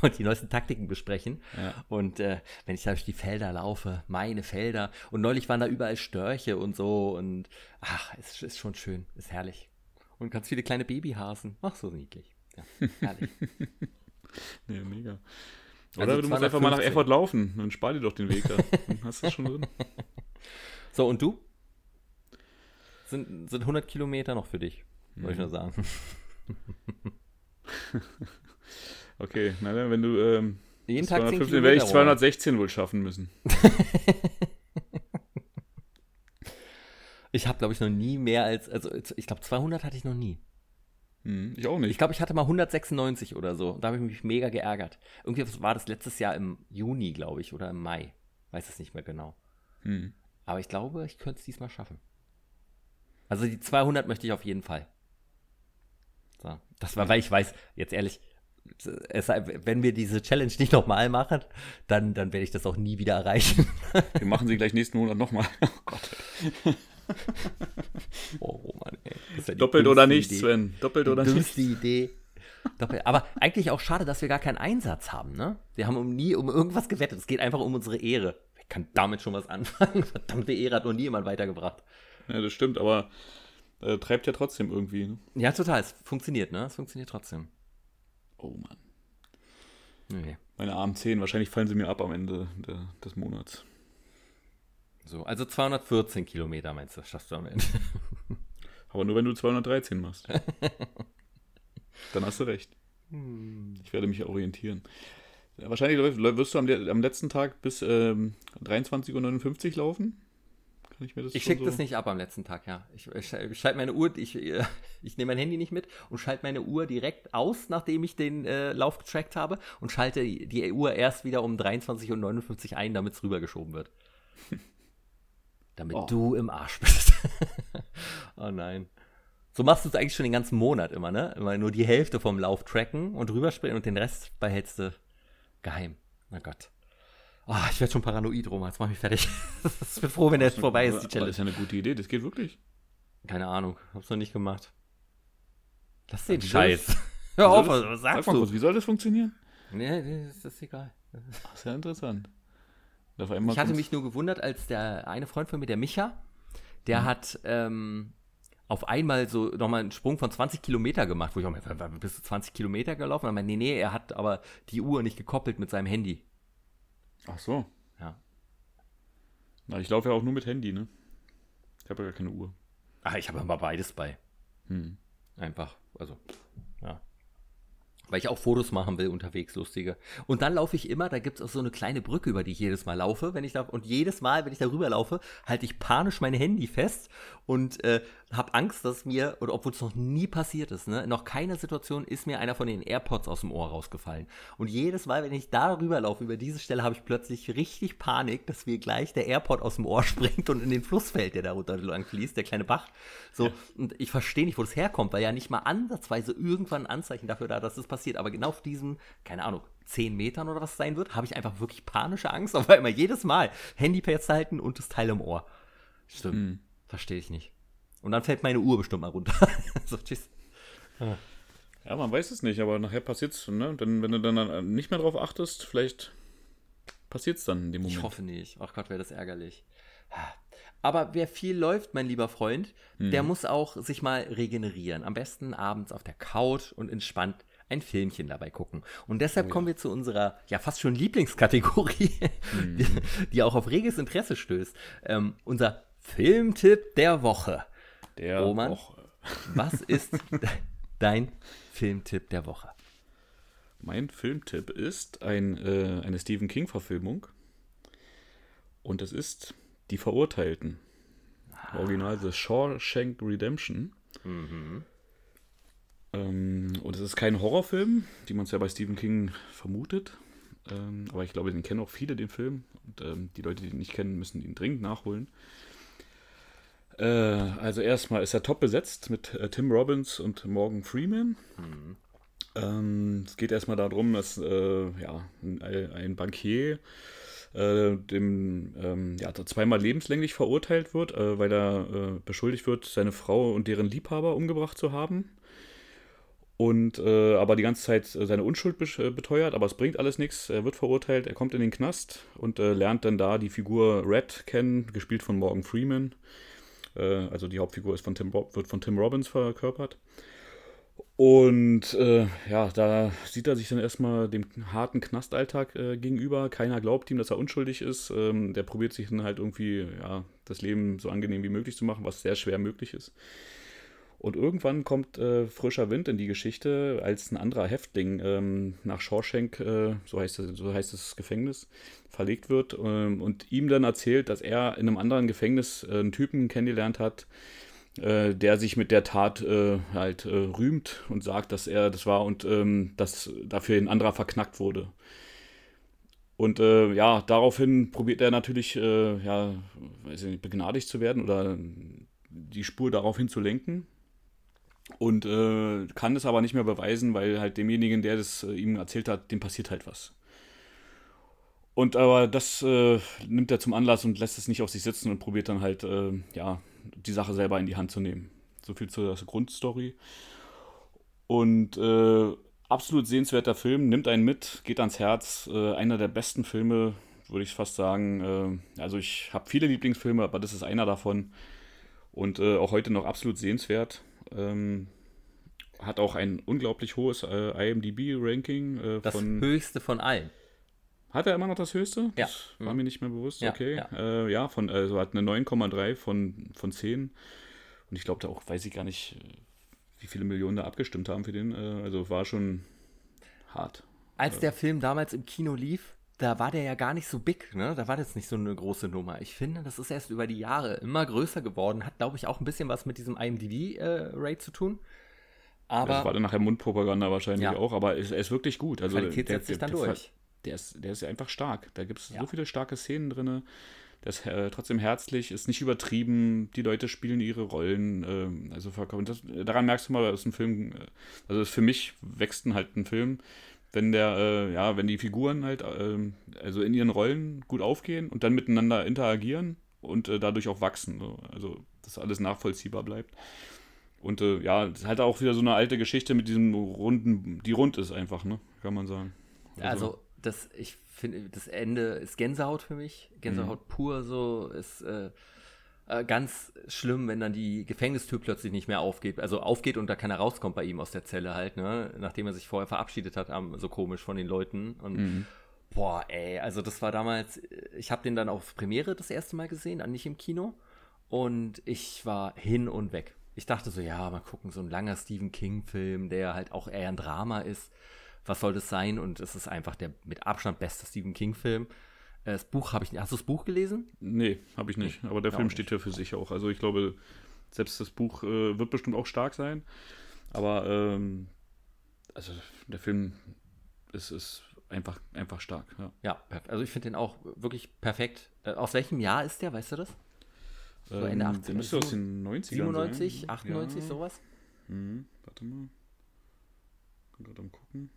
und die neuesten Taktiken besprechen. Ja. Und äh, wenn ich da durch die Felder laufe, meine Felder. Und neulich waren da überall Störche und so. Und ach, es ist schon schön, ist herrlich. Und ganz viele kleine Babyhasen. Ach, so niedlich. Ja, herrlich. (laughs) ja, mega. Oder also du musst einfach mal nach Erfurt laufen, dann spar dir doch den Weg da. Dann hast du schon drin. (laughs) So, und du? Sind, sind 100 Kilometer noch für dich. Wollte ich nur sagen. (laughs) okay, na, wenn du ähm, jeden Tag 10 Kilometer werde ich 216 wohl schaffen müssen. (laughs) ich habe, glaube ich, noch nie mehr als, also ich glaube 200 hatte ich noch nie. Hm, ich auch nicht. Ich glaube, ich hatte mal 196 oder so. Da habe ich mich mega geärgert. Irgendwie war das letztes Jahr im Juni, glaube ich, oder im Mai. Weiß es nicht mehr genau. Hm. Aber ich glaube, ich könnte es diesmal schaffen. Also die 200 möchte ich auf jeden Fall. So. Das war, weil ich weiß, jetzt ehrlich, es, wenn wir diese Challenge nicht nochmal machen, dann, dann werde ich das auch nie wieder erreichen. (laughs) Wir machen sie gleich nächsten Monat nochmal. Oh Gott. (laughs) oh Mann, ey. Ja Doppelt oder nicht, Idee. Sven? Doppelt oder nicht? Die Idee. Doppelt. Aber eigentlich auch schade, dass wir gar keinen Einsatz haben, ne? Wir haben um nie um irgendwas gewettet. Es geht einfach um unsere Ehre. Ich kann damit schon was anfangen. (laughs) Verdammte Ehre hat noch nie jemand weitergebracht. Ja, das stimmt, aber äh, treibt ja trotzdem irgendwie. Ne? Ja, total. Es funktioniert, ne? Es funktioniert trotzdem. Oh Mann. Nee. Meine armen Zehen, wahrscheinlich fallen sie mir ab am Ende der, des Monats. So, also 214 Kilometer meinst du, schaffst du am Ende. (laughs) Aber nur wenn du 213 machst. (laughs) Dann hast du recht. Ich werde mich orientieren. Wahrscheinlich wirst du am, am, letzten Tag bis ähm, 23.59 Uhr laufen. Kann ich mir das Ich schicke so? das nicht ab am letzten Tag, ja. Ich, ich, ich schalte meine Uhr, ich, äh, (laughs) ich nehme mein Handy nicht mit und schalte meine Uhr direkt aus, nachdem ich den äh, Lauf getrackt habe und schalte die Uhr erst wieder um 23.59 Uhr ein, damit es rübergeschoben wird. (laughs) damit oh. du im Arsch bist. (laughs) oh nein. So machst du es eigentlich schon den ganzen Monat immer, ne? Immer nur die Hälfte vom Lauf tracken und rüberspringen und den Rest behältst du geheim. Na Gott. Oh, ich werde schon paranoid, Roma. Jetzt mach mich fertig. (laughs) ich bin froh, wenn der jetzt vorbei ist, die Challenge. Das ist ja eine gute Idee. Das geht wirklich. Keine Ahnung. Hab's noch nicht gemacht. Lass den Scheiß. (laughs) Hör auf, was sagst sag du? Kurz, wie soll das funktionieren? Nee, das ist egal. Ach, sehr interessant. Ich hatte mich nur gewundert, als der eine Freund von mir, der Micha, der mhm. hat ähm, auf einmal so nochmal einen Sprung von 20 Kilometer gemacht, wo ich auch mal, bist du 20 Kilometer gelaufen? Und er nee, nee, er hat aber die Uhr nicht gekoppelt mit seinem Handy. Ach so. Ja. Na, ich laufe ja auch nur mit Handy, ne? Ich habe ja gar keine Uhr. Ach, ich habe aber beides bei. Hm. Einfach, also, ja. Weil ich auch Fotos machen will unterwegs, lustige. Und dann laufe ich immer, da gibt es auch so eine kleine Brücke, über die ich jedes Mal laufe, wenn ich da, und jedes Mal, wenn ich darüber laufe, halte ich panisch mein Handy fest und äh, habe Angst, dass mir, oder obwohl es noch nie passiert ist, ne, noch keine Situation ist mir einer von den AirPods aus dem Ohr rausgefallen. Und jedes Mal, wenn ich darüber laufe, über diese Stelle, habe ich plötzlich richtig Panik, dass mir gleich der AirPod aus dem Ohr (laughs) springt und in den Fluss fällt, der da runter lang fließt, der kleine Bach. So, ja. und ich verstehe nicht, wo das herkommt, weil ja nicht mal ansatzweise irgendwann ein Anzeichen dafür da, dass das passiert. Aber genau auf diesem, keine Ahnung, 10 Metern oder was sein wird, habe ich einfach wirklich panische Angst, (laughs) auf einmal jedes Mal Handy festhalten und das Teil im Ohr. Stimmt. Hm. Verstehe ich nicht. Und dann fällt meine Uhr bestimmt mal runter. (laughs) so, tschüss. Ja, man weiß es nicht, aber nachher passiert es. Ne? Denn wenn du dann nicht mehr drauf achtest, vielleicht passiert es dann in dem Moment. Ich hoffe nicht. Ach Gott, wäre das ärgerlich. Aber wer viel läuft, mein lieber Freund, hm. der muss auch sich mal regenerieren. Am besten abends auf der Couch und entspannt ein Filmchen dabei gucken. Und deshalb oh, ja. kommen wir zu unserer ja fast schon Lieblingskategorie, mhm. die, die, auch auf reges Interesse stößt. Ähm, unser Filmtipp der Woche. Der Roman, Woche. (laughs) was ist dein Filmtipp der Woche? Mein Filmtipp ist ein, äh, eine Stephen King-Verfilmung. Und es ist Die Verurteilten. Ah. Original The Shawshank Redemption. Mhm. Ähm, und es ist kein Horrorfilm, wie man es ja bei Stephen King vermutet. Ähm, aber ich glaube, den kennen auch viele, den Film. Und ähm, die Leute, die ihn nicht kennen, müssen ihn dringend nachholen. Äh, also erstmal ist er top besetzt mit äh, Tim Robbins und Morgan Freeman. Mhm. Ähm, es geht erstmal darum, dass äh, ja, ein, ein Bankier äh, dem ähm, ja, zweimal lebenslänglich verurteilt wird, äh, weil er äh, beschuldigt wird, seine Frau und deren Liebhaber umgebracht zu haben und äh, aber die ganze Zeit seine Unschuld äh, beteuert, aber es bringt alles nichts. Er wird verurteilt, er kommt in den Knast und äh, lernt dann da die Figur Red kennen, gespielt von Morgan Freeman. Äh, also die Hauptfigur ist von Tim wird von Tim Robbins verkörpert. Und äh, ja, da sieht er sich dann erstmal dem harten Knastalltag äh, gegenüber. Keiner glaubt ihm, dass er unschuldig ist. Ähm, der probiert sich dann halt irgendwie ja, das Leben so angenehm wie möglich zu machen, was sehr schwer möglich ist. Und irgendwann kommt äh, frischer Wind in die Geschichte, als ein anderer Häftling ähm, nach Shawshank, äh, so, heißt das, so heißt das Gefängnis, verlegt wird ähm, und ihm dann erzählt, dass er in einem anderen Gefängnis äh, einen Typen kennengelernt hat, äh, der sich mit der Tat äh, halt äh, rühmt und sagt, dass er das war und ähm, dass dafür ein anderer verknackt wurde. Und ja, daraufhin probiert er natürlich, ja, weiß nicht, begnadigt zu werden oder die Spur daraufhin zu lenken und äh, kann es aber nicht mehr beweisen, weil halt demjenigen, der das äh, ihm erzählt hat, dem passiert halt was. Und aber das äh, nimmt er zum Anlass und lässt es nicht auf sich sitzen und probiert dann halt, äh, ja, die Sache selber in die Hand zu nehmen. So viel zur Grundstory. Und äh, absolut sehenswerter Film, nimmt einen mit, geht ans Herz. Äh, einer der besten Filme, würde ich fast sagen. also ich habe viele Lieblingsfilme, aber das ist einer davon. Und auch heute noch absolut sehenswert. Ähm, hat auch ein unglaublich hohes äh, IMDb-Ranking. Äh, das von, höchste von allen. Hat er immer noch das höchste? Ja. Das war mir nicht mehr bewusst. Ja, okay. Ja, äh, ja von, also hat eine 9,3 von, von 10. Und ich glaube, da auch weiß ich gar nicht, wie viele Millionen da abgestimmt haben für den. Äh, also war schon hart. Als der Film damals im Kino lief, da war der ja gar nicht so big, ne? Da war das nicht so eine große Nummer. Ich finde, das ist erst über die Jahre immer größer geworden. Hat, glaube ich, auch ein bisschen was mit diesem IMDb-Rate äh, zu tun. Aber das war dann nachher Mundpropaganda wahrscheinlich ja. auch, aber er ist, ist wirklich gut. Also Qualität der, setzt sich dann der, durch. Der ist, der ist ja einfach stark. Da gibt es ja. so viele starke Szenen drin. Der ist äh, trotzdem herzlich, ist nicht übertrieben. Die Leute spielen ihre Rollen. Äh, also das, daran merkst du mal, dass ein Film, äh, also für mich wächst halt ein Film, wenn der, äh, ja, wenn die Figuren halt äh, also in ihren Rollen gut aufgehen und dann miteinander interagieren und äh, dadurch auch wachsen. So. Also, dass alles nachvollziehbar bleibt. Und äh, ja, das ist halt auch wieder so eine alte Geschichte mit diesem runden, die rund ist einfach, ne? Kann man sagen. Also, also das, ich finde, das Ende ist Gänsehaut für mich. Gänsehaut mhm. pur so, ist äh, ganz schlimm, wenn dann die Gefängnistür plötzlich nicht mehr aufgeht. Also aufgeht und da keiner rauskommt bei ihm aus der Zelle halt, ne? Nachdem er sich vorher verabschiedet hat, so komisch von den Leuten. Und mhm. boah, ey, also das war damals, ich habe den dann auf Premiere das erste Mal gesehen, nicht im Kino. Und ich war hin und weg. ich dachte so, ja, mal gucken, so ein langer Stephen King-Film, der halt auch eher ein Drama ist. Was soll das sein? Und es ist einfach der mit Abstand beste Stephen King-Film. Äh, das Buch habe ich nicht. Hast du das Buch gelesen? Nee, habe ich nicht. Aber der ja, Film steht ja für sich auch. Also ich glaube, selbst das Buch äh, wird bestimmt auch stark sein. Aber ähm, also der Film ist, ist einfach, einfach stark. Ja, ja also ich finde den auch wirklich perfekt. Äh, aus welchem Jahr ist der, weißt du das? So ähm, Ende 80 Der müsste aus den 90ern 97, sein. 98, ja. sowas? Hm, warte mal. Bin gerade am gucken.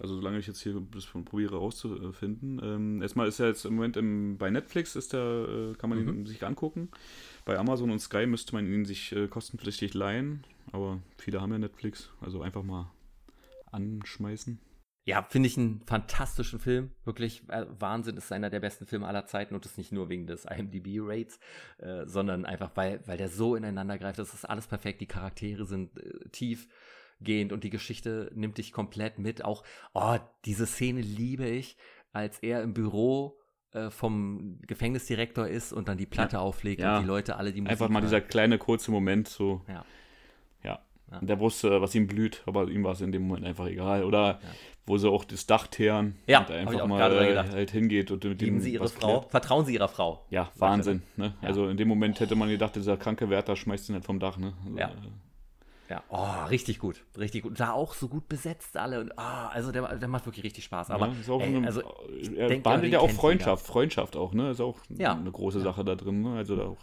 Also solange ich jetzt hier das probiere rauszufinden. Ähm, erstmal ist er jetzt im Moment im, bei Netflix, ist der, äh, kann man mhm. ihn sich angucken. Bei Amazon und Sky müsste man ihn sich äh, kostenpflichtig leihen. Aber viele haben ja Netflix, also einfach mal anschmeißen. Ja, finde ich einen fantastischen Film. Wirklich äh, Wahnsinn. Ist einer der besten Filme aller Zeiten und das nicht nur wegen des IMDb-Rates, äh, sondern einfach, weil, weil der so ineinander greift. Das ist alles perfekt. Die Charaktere sind äh, tiefgehend und die Geschichte nimmt dich komplett mit. Auch, oh, diese Szene liebe ich, als er im Büro äh, vom Gefängnisdirektor ist und dann die Platte ja. auflegt ja. und die Leute alle die Musik Einfach mal dieser kleine kurze Moment so. Ja. Ja. ja. Der wusste, was ihm blüht, aber ihm war es in dem Moment einfach egal. Oder wo sie auch das Dach teeren ja, und einfach mal äh, halt hingeht und mit Lieben Sie Ihre Frau? Klärt. Vertrauen Sie Ihrer Frau? Ja, Wahnsinn. Ne? Also in dem Moment hätte man gedacht, dieser kranke Wärter schmeißt ihn nicht vom Dach. Ne? Also, ja. Äh, ja, oh, richtig gut, richtig gut. Da auch so gut besetzt alle. Und, oh, also der, der macht wirklich richtig Spaß. Aber ja, ey, eine, also, er behandelt ja auch Freundschaft, Freundschaft auch, ne? Ist auch ja. eine große ja. Sache da drin, ne? Also da auch.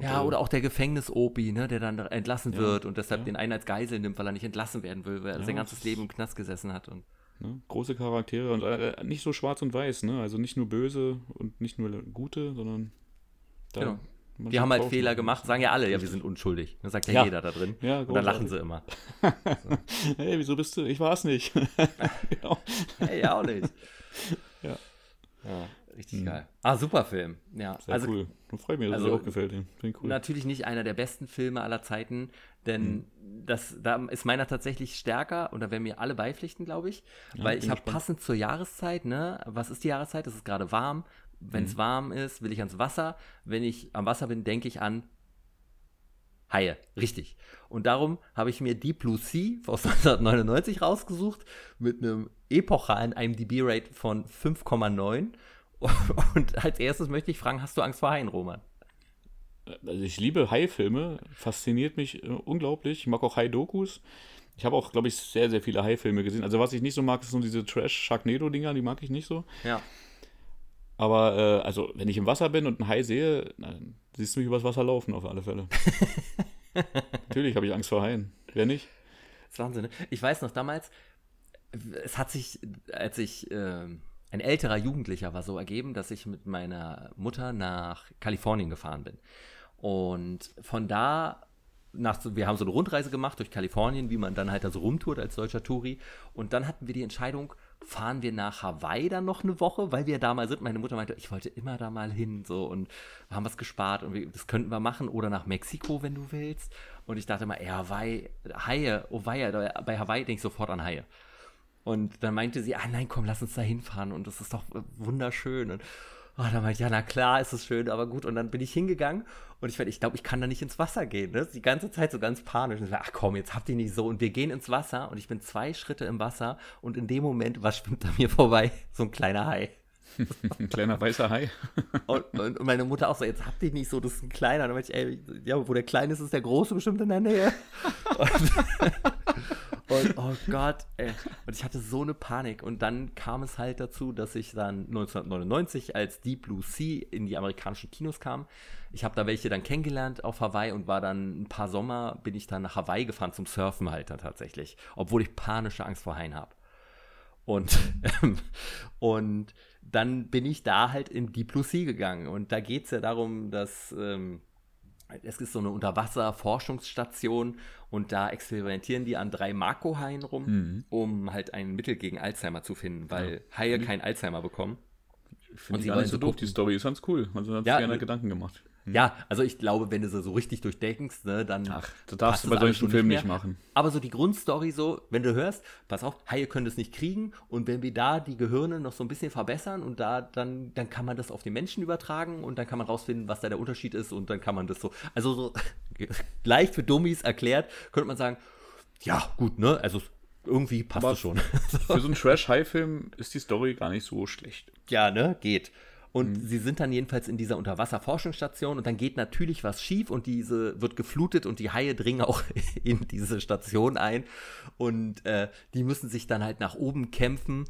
Ja, oder auch der Gefängnis-Opi, ne, der dann entlassen ja, wird und deshalb ja. den einen als Geisel nimmt, weil er nicht entlassen werden will, weil er sein ganzes Leben im Knast gesessen hat. Und ne? Große Charaktere und äh, nicht so schwarz und weiß, ne? Also nicht nur böse und nicht nur gute, sondern da genau. Man die haben halt Fehler gemacht, sagen ja alle, ja, wir sind unschuldig. Das sagt ja, ja. jeder da drin. Ja, und dann lachen sie immer. so. (laughs) Hey, wieso bist du? Ich war es nicht. (laughs) genau. Hey, ja auch nicht. (laughs) Ja. ja richtig mhm. geil. Ah, super Film. Ja, Sehr also, cool. Freue mich, dass also, dir auch gefällt. Cool. Natürlich nicht einer der besten Filme aller Zeiten, denn mhm. das, da ist meiner tatsächlich stärker und da werden mir alle beipflichten, glaube ich. Ja, weil ich habe passend zur Jahreszeit, ne, was ist die Jahreszeit? Es ist gerade warm, wenn es mhm. warm ist, will ich ans Wasser. Wenn ich am Wasser bin, denke ich an Haie. Richtig. Und darum habe ich mir Deep Blue Sea aus (laughs) 1999 rausgesucht mit einem epochalen IMDb-Rate von 5,9. (laughs) Und als erstes möchte ich fragen, hast du Angst vor Haien, Roman? Also ich liebe Hai-Filme, fasziniert mich äh, unglaublich. Ich mag auch Hai-Dokus. Ich habe auch, glaube ich, sehr, sehr viele Hai-Filme gesehen. Also was ich nicht so mag, sind diese Trash-Sharknado-Dinger, die mag ich nicht so. Ja. Aber äh, also, wenn ich im Wasser bin und einen Hai sehe, dann siehst du mich übers Wasser laufen auf alle Fälle. (laughs) Natürlich habe ich Angst vor Haien. Wer nicht? Das ist Wahnsinn. Ne? Ich weiß noch damals, es hat sich, als ich äh, ein älterer Jugendlicher war, so ergeben, dass ich mit meiner Mutter nach Kalifornien gefahren bin. Und von da nach, wir haben so eine Rundreise gemacht durch Kalifornien, wie man dann halt da so rumtourt als deutscher Touri. Und dann hatten wir die Entscheidung, fahren wir nach Hawaii dann noch eine Woche, weil wir da mal sind. Meine Mutter meinte, ich wollte immer da mal hin, so und wir haben was gespart und wir, das könnten wir machen oder nach Mexiko, wenn du willst. Und ich dachte mal, ey, Hawaii, Haie, oh weia, bei Hawaii denke ich sofort an Haie. Und dann meinte sie, ah nein, komm, lass uns da hinfahren und das ist doch wunderschön. Und oh, dann meinte ich, ja, na klar, ist es schön, aber gut. Und dann bin ich hingegangen und ich, ich glaube, ich kann da nicht ins Wasser gehen. Ne? Die ganze Zeit so ganz panisch. Und ich, ach komm, jetzt habt ihr nicht so. Und wir gehen ins Wasser und ich bin zwei Schritte im Wasser und in dem Moment, was schwimmt da mir vorbei? So ein kleiner Hai. Ein kleiner weißer Hai. und, und, meine Mutter auch so, jetzt habt ihr nicht so, das ist ein kleiner. Und dann meinte ich, ey, ja, wo der Kleine ist, ist der Große bestimmt in der Nähe. und, (laughs) und oh Gott, ey. Und ich hatte so eine Panik. Und dann kam es halt dazu, dass ich dann 1999 als Deep Blue Sea in die amerikanischen Kinos kam. Ich habe da welche dann kennengelernt auf Hawaii und war dann ein paar Sommer, bin ich dann nach Hawaii gefahren zum Surfen halt dann tatsächlich. Obwohl ich panische Angst vor Haien habe. Und, (laughs) ähm, und dann bin ich da halt in Deep Blue Sea gegangen. Und da geht es ja darum, dass ähm, es ist so eine Unterwasser-Forschungsstation und da experimentieren die an drei Marco-Haien rum, mhm. um halt ein Mittel gegen Alzheimer zu finden, weil ja. Haie kein Alzheimer bekommen. Ich finde sie gar nicht so doof, die Story. Ist ganz cool. Also hat ja, sich gerne Gedanken gemacht. Ja, also ich glaube, wenn du sie so richtig durchdenkst, ne, dann. Ach, das darfst du bei solchen Filmen nicht mehr. machen. Aber so die Grundstory so, wenn du hörst, pass auf, Haie können das nicht kriegen und wenn wir da die Gehirne noch so ein bisschen verbessern und da dann, dann kann man das auf den Menschen übertragen und dann kann man rausfinden, was da der Unterschied ist und dann kann man das so, also so (laughs) leicht für Dummies erklärt, könnte man sagen, ja, gut, ne, also irgendwie passt Aber es schon. Für so einen (laughs) Trash-High-Film ist die Story gar nicht so schlecht. Ja, ne? Geht. Und Mhm. sie sind dann jedenfalls in dieser Unterwasserforschungsstation und dann geht natürlich was schief und diese wird geflutet und die Haie dringen auch (laughs) in diese Station ein und äh, die müssen sich dann halt nach oben kämpfen.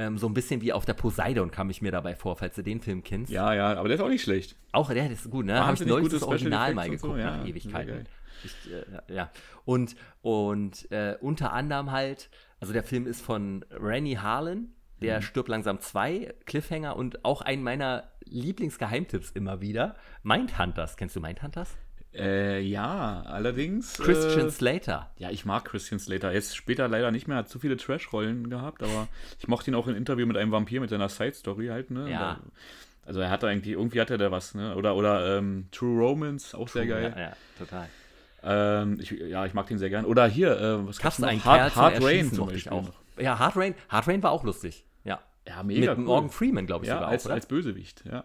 Ähm, so ein bisschen wie auf der Poseidon kam ich mir dabei vor, falls du den Film kennst. Ja, ja, aber der ist auch nicht schlecht. Auch der ist gut, ne? Habe ich neulich das Original mal und so, geguckt ja, nach Ewigkeiten. Ich, äh, ja. Und, und äh, unter anderem halt, also der Film ist von Rennie Harlan, der Mhm. stirbt langsam zwei, Cliffhanger und auch einen meiner Lieblingsgeheimtipps immer wieder, Mindhunters. Kennst du Mindhunters? Äh, ja, allerdings. Christian Äh, Slater. ja, ich mag Christian Slater. Jetzt später leider nicht mehr, hat zu viele Trash-Rollen gehabt, aber ich mochte ihn auch in Interview mit einem Vampir mit seiner Side-Story halt, ne? Ja. Da- Also er hatte eigentlich, irgendwie hatte der was, ne? Oder, oder ähm, True Romance, auch sehr geil. Ja, ja, total. Ähm, ich, ja, ich mag den sehr gern. Oder hier, äh, was gab's noch? ein Hard, Hard Rain zum Beispiel. auch. Ja, Hard Rain, Hard Rain war auch lustig. Ja. Mega mit cool. Morgan Freeman, glaube ich, ja, sogar als, auch, als Bösewicht, ja.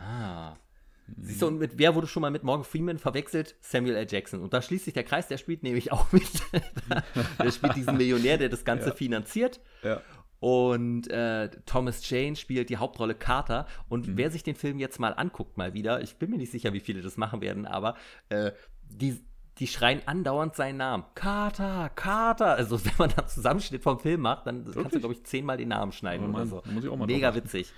Ah. Siehst du, und mit wer wurde schon mal mit Morgan Freeman verwechselt? Samuel L. Jackson. Und da schließt sich der Kreis, der spielt nämlich (laughs) auch mit. der spielt diesen Millionär, der das Ganze Ja. finanziert. Ja. Und äh, Thomas Jane spielt die Hauptrolle Carter. Und Mhm. wer sich den Film jetzt mal anguckt, mal wieder, ich bin mir nicht sicher, wie viele das machen werden, aber äh, die, die schreien andauernd seinen Namen. Carter, Carter. Also wenn man da einen Zusammenschnitt vom Film macht, dann kannst du, Wirklich? glaube ich, zehnmal den Namen schneiden Oh oder Mann, so. da muss ich auch mal Mega witzig.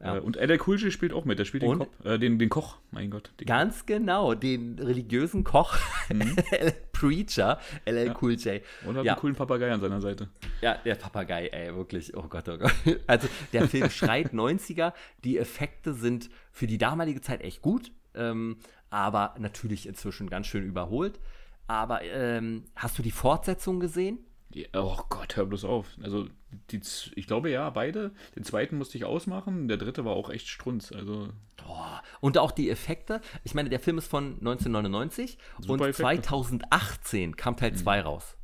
Ja. Äh, und LL Cool J spielt auch mit. Der spielt den, Und? Kopf, äh, den, den Koch, mein Gott. Ganz genau, den religiösen Koch, (laughs) Preacher, LL Cool J. Und hat Ja. einen coolen Papagei an seiner Seite. Ja, der Papagei, ey, wirklich. Oh Gott, oh Gott. (laughs) Also, der Film schreit 90er. Die Effekte sind für die damalige Zeit echt gut, ähm, aber natürlich inzwischen ganz schön überholt. Aber ähm, hast du die Fortsetzung gesehen? Die, oh Gott, hör bloß auf. Also, die, ich glaube ja, beide. Den zweiten musste ich ausmachen. Der dritte war auch echt strunz. Also, Boah. Und auch die Effekte. Ich meine, der Film ist von 1999 Super und Effekte. 2018 kam Teil 2 raus.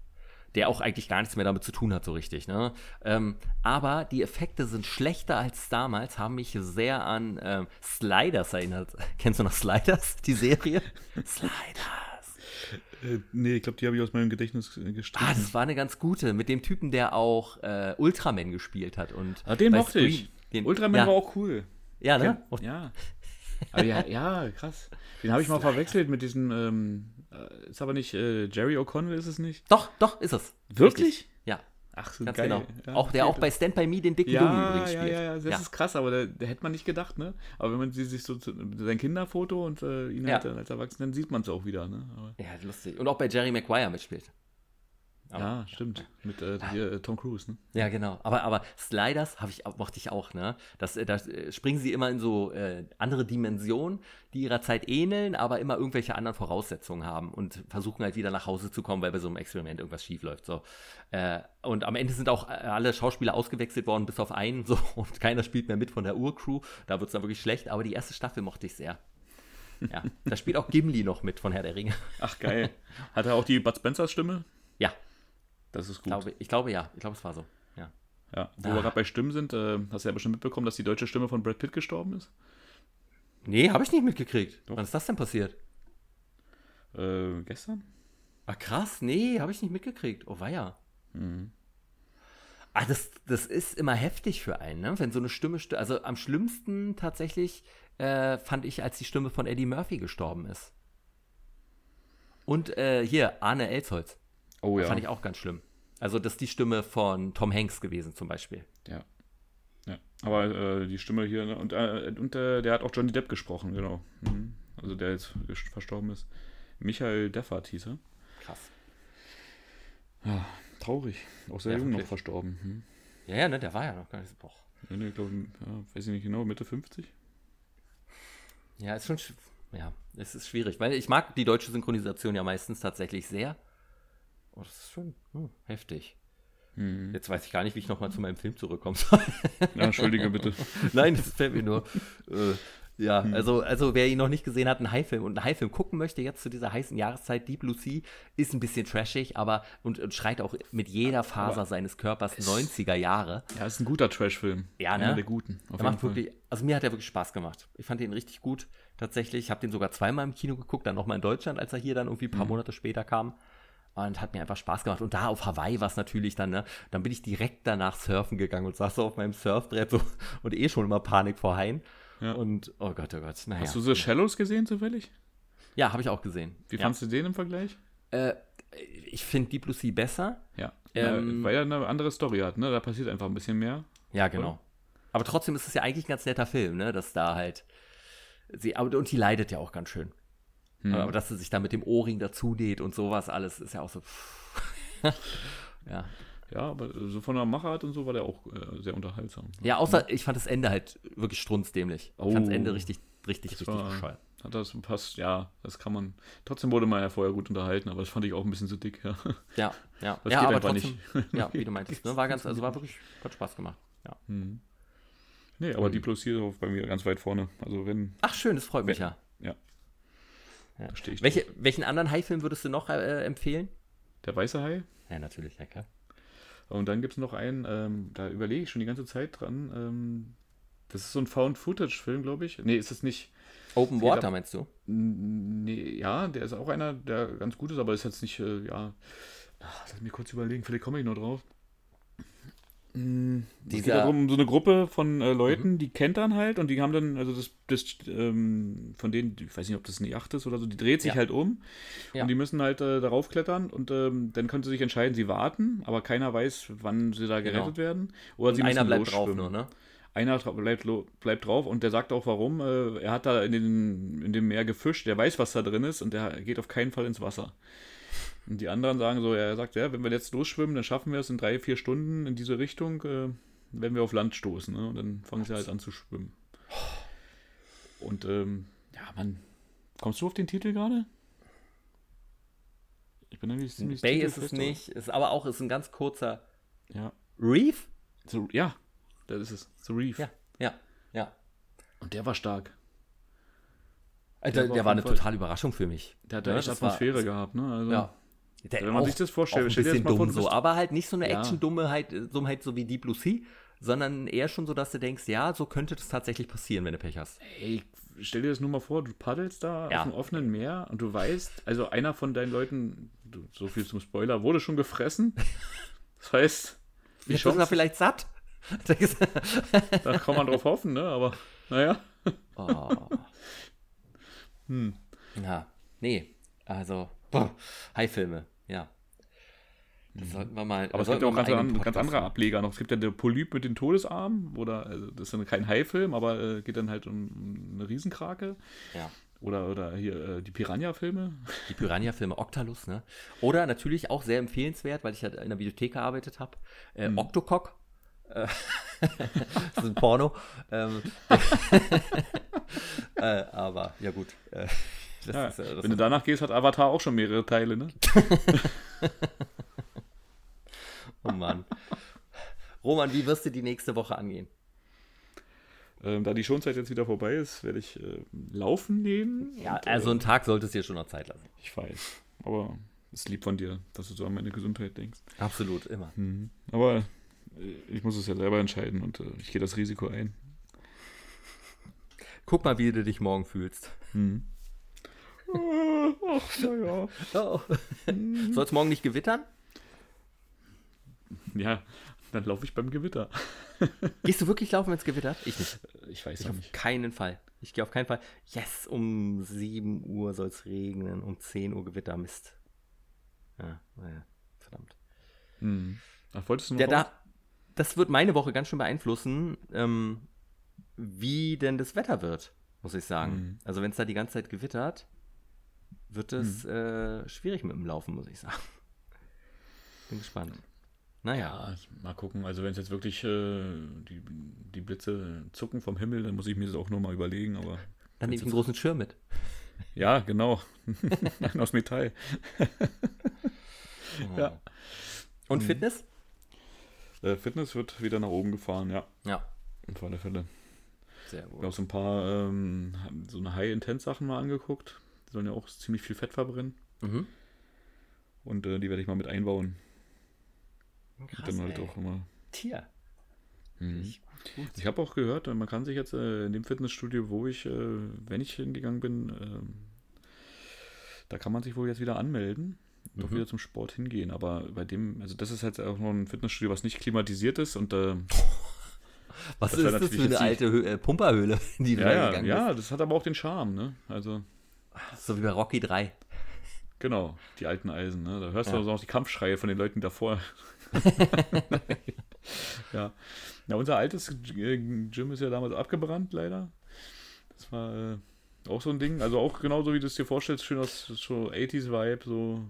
Der auch eigentlich gar nichts mehr damit zu tun hat, so richtig. Ne? Ähm, aber die Effekte sind schlechter als damals, haben mich sehr an ähm, Sliders erinnert. (laughs) Kennst du noch Sliders, die Serie? (laughs) Sliders. äh, nee, ich glaube, die habe ich aus meinem Gedächtnis gestrichen. Ah, das war eine ganz gute. Mit dem Typen, der auch äh, Ultraman gespielt hat. Und Ah, den mochte ich. Den, Ultraman ja, war auch cool. Ja, ne? Ja. Aber ja, ja, krass. Den habe ich mal verwechselt mit diesem, ähm, äh, ist aber nicht äh, Jerry O'Connell, ist es nicht? Doch, doch, ist es. Wirklich? Richtig. Ja. Ach, so Ganz geil. genau. Ja, auch der auch bei Stand By Me den dicken ja, übrigens ja, spielt. ja, ja, das ist krass, aber da, da hätte man nicht gedacht, ne? Aber wenn man sie sich so zu- sein Kinderfoto und äh, ihn Ja. halt als Erwachsenen, dann sieht man es auch wieder, ne? Aber, Ja, lustig. Und auch bei Jerry Maguire mitspielt. Aber- ja, stimmt. Mit äh, hier, äh, Tom Cruise, ne? Ja, genau. Aber, aber Sliders ich, mochte ich auch, ne? Das, äh, da äh, springen sie immer in so äh, andere Dimensionen, die ihrer Zeit ähneln, aber immer irgendwelche anderen Voraussetzungen haben und versuchen halt wieder nach Hause zu kommen, weil bei so einem Experiment irgendwas schief läuft. So. Äh, und am Ende sind auch alle Schauspieler ausgewechselt worden, bis auf einen, so, (laughs) und keiner spielt mehr mit von der Urcrew. Da wird es dann wirklich schlecht, aber die erste Staffel mochte ich sehr. Ja, da spielt auch Gimli noch mit von Herr der Ringe. Ach, geil. Hat er auch die Bud Spencers Stimme? Ja, Das ist gut. glaube, ich glaube ja. Ich glaube, es war so. Ja. Ja, wo Ah. wir gerade bei Stimmen sind, äh, hast du ja bestimmt mitbekommen, dass die deutsche Stimme von Brad Pitt gestorben ist? Nee, habe ich nicht mitgekriegt. Doch. Wann ist das denn passiert? Äh, gestern? Ah, krass, nee, habe ich nicht mitgekriegt. Oh, weia. Ah, das, das ist immer heftig für einen, ne? Wenn so eine Stimme, st- also am schlimmsten tatsächlich äh, fand ich, als die Stimme von Eddie Murphy gestorben ist. Und äh, hier, Arne Elsholz. Oh ja. Fand ich auch ganz schlimm. Also, das ist die Stimme von Tom Hanks gewesen, zum Beispiel. Ja. ja. Aber äh, die Stimme hier, ne? und, äh, und äh, der hat auch Johnny Depp gesprochen, genau. Mhm. Also der jetzt verstorben ist. Michael Deffert hieß er. Krass. Ja, traurig. Auch sehr Ja, jung noch wirklich. verstorben. Hm. Ja, ja, ne, der war ja noch gar nicht so. Boah. Ja, nee, ich glaube, ja, weiß ich nicht genau, Mitte 50? Ja, ist schon, sch- ja, es ist schwierig, weil ich mag die deutsche Synchronisation ja meistens tatsächlich sehr. Oh, das ist schon hm, heftig. Jetzt weiß ich gar nicht, wie ich nochmal zu meinem Film zurückkommen soll. Ja, entschuldige bitte. (laughs) Nein, das fällt mir nur. Äh, Ja, hm. also, also wer ihn noch nicht gesehen hat, einen Haifilm und einen Haifilm gucken möchte, jetzt zu dieser heißen Jahreszeit, Deep Blue Sea, ist ein bisschen trashig, aber und, und schreit auch mit jeder Faser aber seines Körpers 90er Jahre. Ja, ist ein guter Trash-Film. Ja, ne? Einer der guten. Auf macht wirklich, also mir hat er wirklich Spaß gemacht. Ich fand ihn richtig gut, tatsächlich. Ich habe den sogar zweimal im Kino geguckt, dann nochmal in Deutschland, als er hier dann irgendwie ein paar mhm. Monate später kam. Und hat mir einfach Spaß gemacht. Und da auf Hawaii war es natürlich dann, ne? Dann bin ich direkt danach surfen gegangen und saß so auf meinem Surfbrett so und eh schon immer Panik vor Haien. Ja. Und oh Gott, oh Gott. Naja. Hast du The Shallows gesehen zufällig? Ja, habe ich auch gesehen. Wie ja. fandest du den im Vergleich? Äh, ich finde Deep Blue Sea besser. Ja. Ähm, weil er eine andere Story hat, ne? Da passiert einfach ein bisschen mehr. Ja, genau. Oder? Aber trotzdem ist es ja eigentlich ein ganz netter Film, ne? Dass da halt. Sie, und die leidet ja auch ganz schön. Hm. Aber dass sie sich da mit dem Ohrring dazu näht und sowas alles, ist ja auch so. (laughs) ja. Ja, aber so von der Machart und so war der auch äh, sehr unterhaltsam. Ja, außer ich fand das Ende halt wirklich strunzdämlich. Oh. Ich fand das Ende richtig, richtig, richtig war, bescheuert. Hat das passt, ja, das kann man. Trotzdem wurde man ja vorher gut unterhalten, aber das fand ich auch ein bisschen zu dick, ja. Ja, ja. Das ja, aber trotzdem, nicht. Ja, wie du meintest, ne? War ganz, also war wirklich, hat Spaß gemacht. Ja. Hm. Nee, aber die Plus hier bei mir ganz weit vorne. Also wenn. Ach schön, das freut mich ja. Ja. Ja. Welche, welchen anderen Hai-Film würdest du noch äh, empfehlen? Der weiße Hai? Ja, natürlich, ja klar. Und dann gibt es noch einen, ähm, da überlege ich schon die ganze Zeit dran. Ähm, das ist so ein Found-Footage-Film, glaube ich. Nee, ist es nicht. Open Water, meinst du? Nee, ja, der ist auch einer, der ganz gut ist, aber ist jetzt nicht, äh, ja. Ach, lass mich kurz überlegen, vielleicht komme ich noch drauf. Mm, es geht darum, so eine Gruppe von äh, Leuten, mhm. die kennt dann halt und die haben dann, also das, das ähm, von denen, ich weiß nicht, ob das eine Yacht ist oder so, die dreht sich ja. halt um ja. und die müssen halt äh, darauf klettern und ähm, dann können sie sich entscheiden, sie warten, aber keiner weiß, wann sie da gerettet genau. werden. Oder und sie einer bleibt drauf nur, ne? Einer bleibt, bleibt drauf und der sagt auch warum. Äh, er hat da in, den, in dem Meer gefischt, der weiß, was da drin ist und der geht auf keinen Fall ins Wasser. Und die anderen sagen so, er sagt, ja, wenn wir jetzt losschwimmen, dann schaffen wir es in drei, vier Stunden in diese Richtung, äh, werden wir auf Land stoßen. Ne? Und dann fangen sie halt an zu schwimmen. Und ähm, ja, Mann, kommst du auf den Titel gerade? Ich bin irgendwie ziemlich Bay ist es nicht, ist aber auch ist ein ganz kurzer. Ja. Reef? So, ja, das ist es. The Reef. Ja, ja, ja. Und der war stark. Alter, der, der war, war eine totale Überraschung für mich. Der hat ja, echt Atmosphäre war, gehabt, ne? Also, ja. Der Wenn man sich das vorstellt, auch ein bisschen dumm vor, so, aber halt nicht so eine ja. Action-Dummheit Dummheit so wie Deep Blue Sea, sondern eher schon so, dass du denkst, ja, so könnte das tatsächlich passieren, wenn du Pech hast. Ey, stell dir das nur mal vor, du paddelst da ja. auf dem offenen Meer und du weißt, also einer von deinen Leuten, so viel zum Spoiler, wurde schon gefressen. Das heißt, wie Jetzt ist er vielleicht satt. da kann man drauf hoffen, ne? Aber naja. (laughs) Oh. Hm. Ja, nee, also, Hai-Filme. Ja. Das sollten wir mal. Aber es gibt ja auch ganz, an, ganz andere Ableger noch. Es gibt ja der Polyp mit den Todesarmen, oder also das ist dann kein Hai-Film, aber äh, geht dann halt um eine Riesenkrake. Ja. Oder, oder hier äh, die Piranha-Filme. Die Piranha-Filme, Octalus, ne? Oder natürlich auch sehr empfehlenswert, weil ich halt in der Videothek gearbeitet habe. Äh, hm. Octocock. Äh, (laughs) das ist ein Porno. ähm, (laughs) äh, aber ja gut. Ja, ist, wenn du danach gehst, hat Avatar auch schon mehrere Teile, ne? (laughs) oh Mann. Roman, wie wirst du die nächste Woche angehen? Ähm, da die Schonzeit jetzt wieder vorbei ist, werde ich äh, laufen nehmen. Ja, und, also einen äh, Tag solltest du dir schon noch Zeit lassen. Ich weiß. Aber es ist lieb von dir, dass du so an meine Gesundheit denkst. Absolut, immer. Mhm. Aber äh, ich muss es ja selber entscheiden und äh, ich gehe das Risiko ein. Guck mal, wie du dich morgen fühlst. Mhm. Ach, naja. (laughs) Oh. Soll es morgen nicht gewittern? Ja, dann laufe ich beim Gewitter. (laughs) Gehst du wirklich laufen, wenn es gewittert? Ich nicht. Ich weiß ich auf nicht. keinen Fall. Ich gehe auf keinen Fall. Yes, um 7 Uhr soll es regnen, um 10 Uhr Gewitter, Mist. Ja, naja, verdammt. Hm. Ach, wolltest du noch ja, da, Das wird meine Woche ganz schön beeinflussen, ähm, wie denn das Wetter wird, muss ich sagen. Hm. Also wenn es da die ganze Zeit gewittert, wird es hm. äh, schwierig mit dem Laufen, muss ich sagen. (laughs) Bin gespannt. Naja. Ja, mal gucken. Also wenn es jetzt wirklich äh, die, die Blitze zucken vom Himmel, dann muss ich mir das auch nochmal überlegen. Aber (laughs) dann nehme ich einen großen Schirm mit. (laughs) Ja, genau. Aus Metall. oh. Ja. Und mhm. Fitness? Äh, Fitness wird wieder nach oben gefahren, ja. Ja. Auf alle Fälle. Sehr Ich habe gut. so ein paar ähm, so eine High-Intense-Sachen mal angeguckt. Sollen ja auch ziemlich viel Fett verbrennen. Mhm. Und äh, die werde ich mal mit einbauen. Und Krass, dann halt ey. auch immer. Tier. Mhm. Gut. Ich habe auch gehört, man kann sich jetzt äh, in dem Fitnessstudio, wo ich, äh, wenn ich hingegangen bin, ähm, da kann man sich wohl jetzt wieder anmelden und doch Mhm. wieder zum Sport hingehen. Aber bei dem, also das ist halt auch noch ein Fitnessstudio, was nicht klimatisiert ist und äh, Was ist das für eine alte Hö äh, Pumperhöhle, (laughs) die du ja, da ja, gegangen ja, das hat aber auch den Charme, ne? Also bist? So wie bei Rocky 3. genau, die alten Eisen, ne? Da hörst Ja. du auch noch die Kampfschreie von den Leuten davor. (laughs) ja. ja, unser altes äh, Gym ist ja damals abgebrannt, leider. Das war äh, auch so ein Ding. Also auch genauso wie du es dir vorstellst, schön aus so 80s-Vibe, so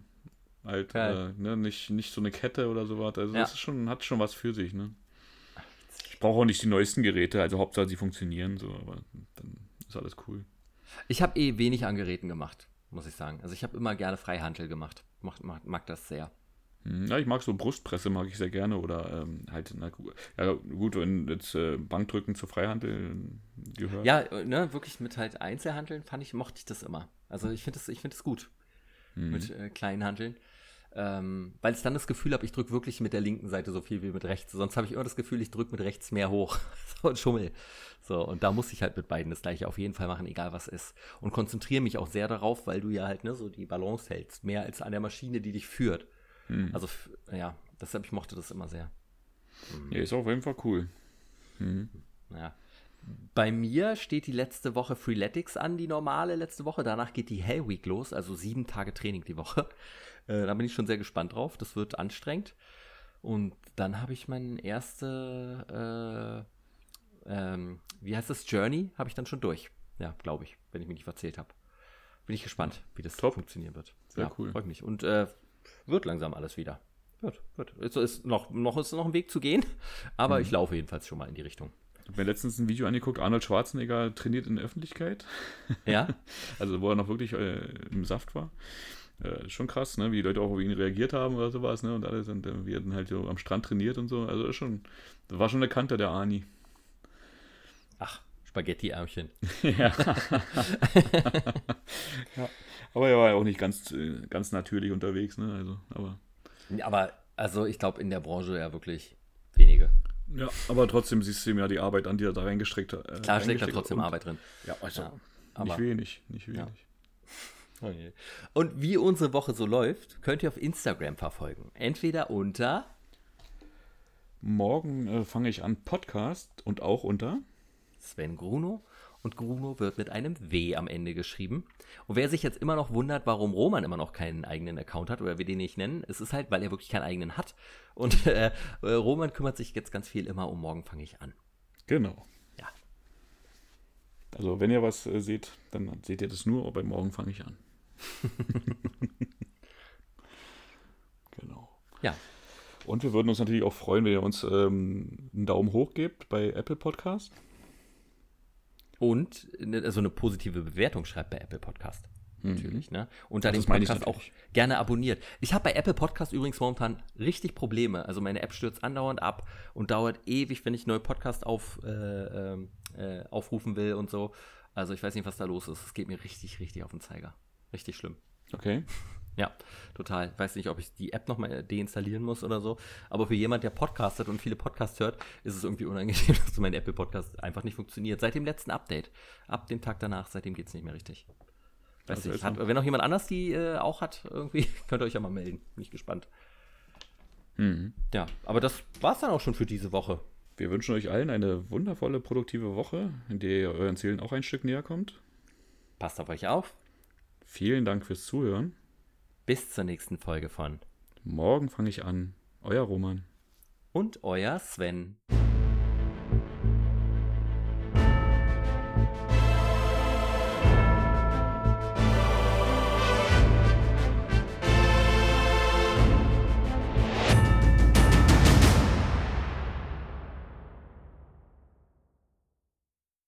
halt, äh, ne? nicht, nicht so eine Kette oder sowas. Also Ja. das ist schon, hat schon was für sich, ne? Ich brauche auch nicht die neuesten Geräte, also Hauptsache sie funktionieren, so, aber dann ist alles cool. Ich habe eh wenig an Geräten gemacht, muss ich sagen. Also ich habe immer gerne Freihandel gemacht. Mag, mag, mag das sehr. Hm, Ja, ich mag so Brustpresse, mag ich sehr gerne. Oder ähm, halt, na ja, gut, wenn jetzt äh, Bankdrücken zu Freihandel gehört. Ja, äh, ne, wirklich mit halt Einzelhandeln fand ich, mochte ich das immer. Also ich finde das, ich finde das gut Mhm. mit äh, kleinen Handeln. Ähm, weil ich dann das Gefühl habe, ich drücke wirklich mit der linken Seite so viel wie mit rechts. Sonst habe ich immer das Gefühl, ich drücke mit rechts mehr hoch. (laughs) so und schummel. So, und da muss ich halt mit beiden das gleiche auf jeden Fall machen, egal was ist. Und konzentriere mich auch sehr darauf, weil du ja halt ne, so die Balance hältst. Mehr als an der Maschine, die dich führt. Hm. Also, ja, deshalb, ich mochte das immer sehr. ja, ist auf jeden Fall cool. Mhm. Ja. Bei mir steht die letzte Woche Freeletics an, die normale letzte Woche. Danach geht die Hell Week los, also sieben Tage Training die Woche. Äh, da bin ich schon sehr gespannt drauf. Das wird anstrengend. Und dann habe ich mein erste, äh, ähm, wie heißt das, Journey, habe ich dann schon durch. Ja, glaube ich, wenn ich mich nicht verzählt habe. Bin ich gespannt, wie das Top. funktionieren wird. Sehr ja, cool. Freue ich mich. Und äh, wird langsam alles wieder. Wird, wird. Es ist noch, noch ist noch ein Weg zu gehen, (laughs) aber Mhm. ich laufe jedenfalls schon mal in die Richtung. Ich habe mir letztens ein Video angeguckt, Arnold Schwarzenegger trainiert in der Öffentlichkeit. Ja? (laughs) Also wo er noch wirklich äh, im Saft war. Äh, schon krass, ne? wie die Leute auch auf ihn reagiert haben oder sowas, ne? Und alles und äh, er dann halt so am Strand trainiert und so. Also schon, das war schon eine Kante, der Arni. Ach, Spaghetti-Ärmchen. (laughs) (laughs) ja. ja. Aber er war ja auch nicht ganz, äh, ganz natürlich unterwegs, ne? Also, aber. Aber, also ich glaube, in der Branche ja wirklich wenige. Ja, aber trotzdem siehst du ihm ja die Arbeit an, die er da reingesteckt hat. Äh, Klar steckt da trotzdem und- Arbeit drin. Ja, also Ja, nicht wenig, nicht wenig. Ja. Und wie unsere Woche so läuft, könnt ihr auf Instagram verfolgen. Entweder unter Morgen äh, fange ich an Podcast und auch unter. Sven Gruno und Gruno wird mit einem W am Ende geschrieben. Und wer sich jetzt immer noch wundert, warum Roman immer noch keinen eigenen Account hat oder wir den nicht nennen, es ist halt, weil er wirklich keinen eigenen hat. Und äh, (laughs) äh, Roman kümmert sich jetzt ganz viel immer um morgen fange ich an. Genau. Ja. Also wenn ihr was äh, seht, dann seht ihr das nur, aber morgen fange ich an. (laughs) genau. Ja, Und wir würden uns natürlich auch freuen, wenn ihr uns ähm, einen Daumen hoch gebt bei Apple Podcast. Und ne, also eine positive Bewertung schreibt bei Apple Podcast. Natürlich, ne? Das meine ich Podcast auch gerne abonniert. Ich habe bei Apple Podcast übrigens momentan richtig Probleme. Also meine App stürzt andauernd ab und dauert ewig, wenn ich neue Podcast auf, äh, ähm, äh, aufrufen will und so. Also ich weiß nicht, was da los ist. Es geht mir richtig, richtig auf den Zeiger. Richtig schlimm. Okay. (laughs) Ja, total. Ich weiß nicht, ob ich die App nochmal deinstallieren muss oder so. Aber für jemand, der Podcast hat und viele Podcasts hört, ist es irgendwie unangenehm, (laughs) dass mein Apple Podcast einfach nicht funktioniert. Seit dem letzten Update. Ab dem Tag danach, seitdem geht es nicht mehr richtig. Weiß Also nicht. Hat, wenn noch jemand anders die äh, auch hat, irgendwie, (laughs) könnt ihr euch ja mal melden. Bin ich gespannt. Mhm. Ja, aber das war's dann auch schon für diese Woche. Wir wünschen euch allen eine wundervolle, produktive Woche, in der ihr euren Zielen auch ein Stück näher kommt. Passt auf euch auf. Vielen Dank fürs Zuhören. Bis zur nächsten Folge von Morgen fange ich an. Euer Roman. und euer Sven.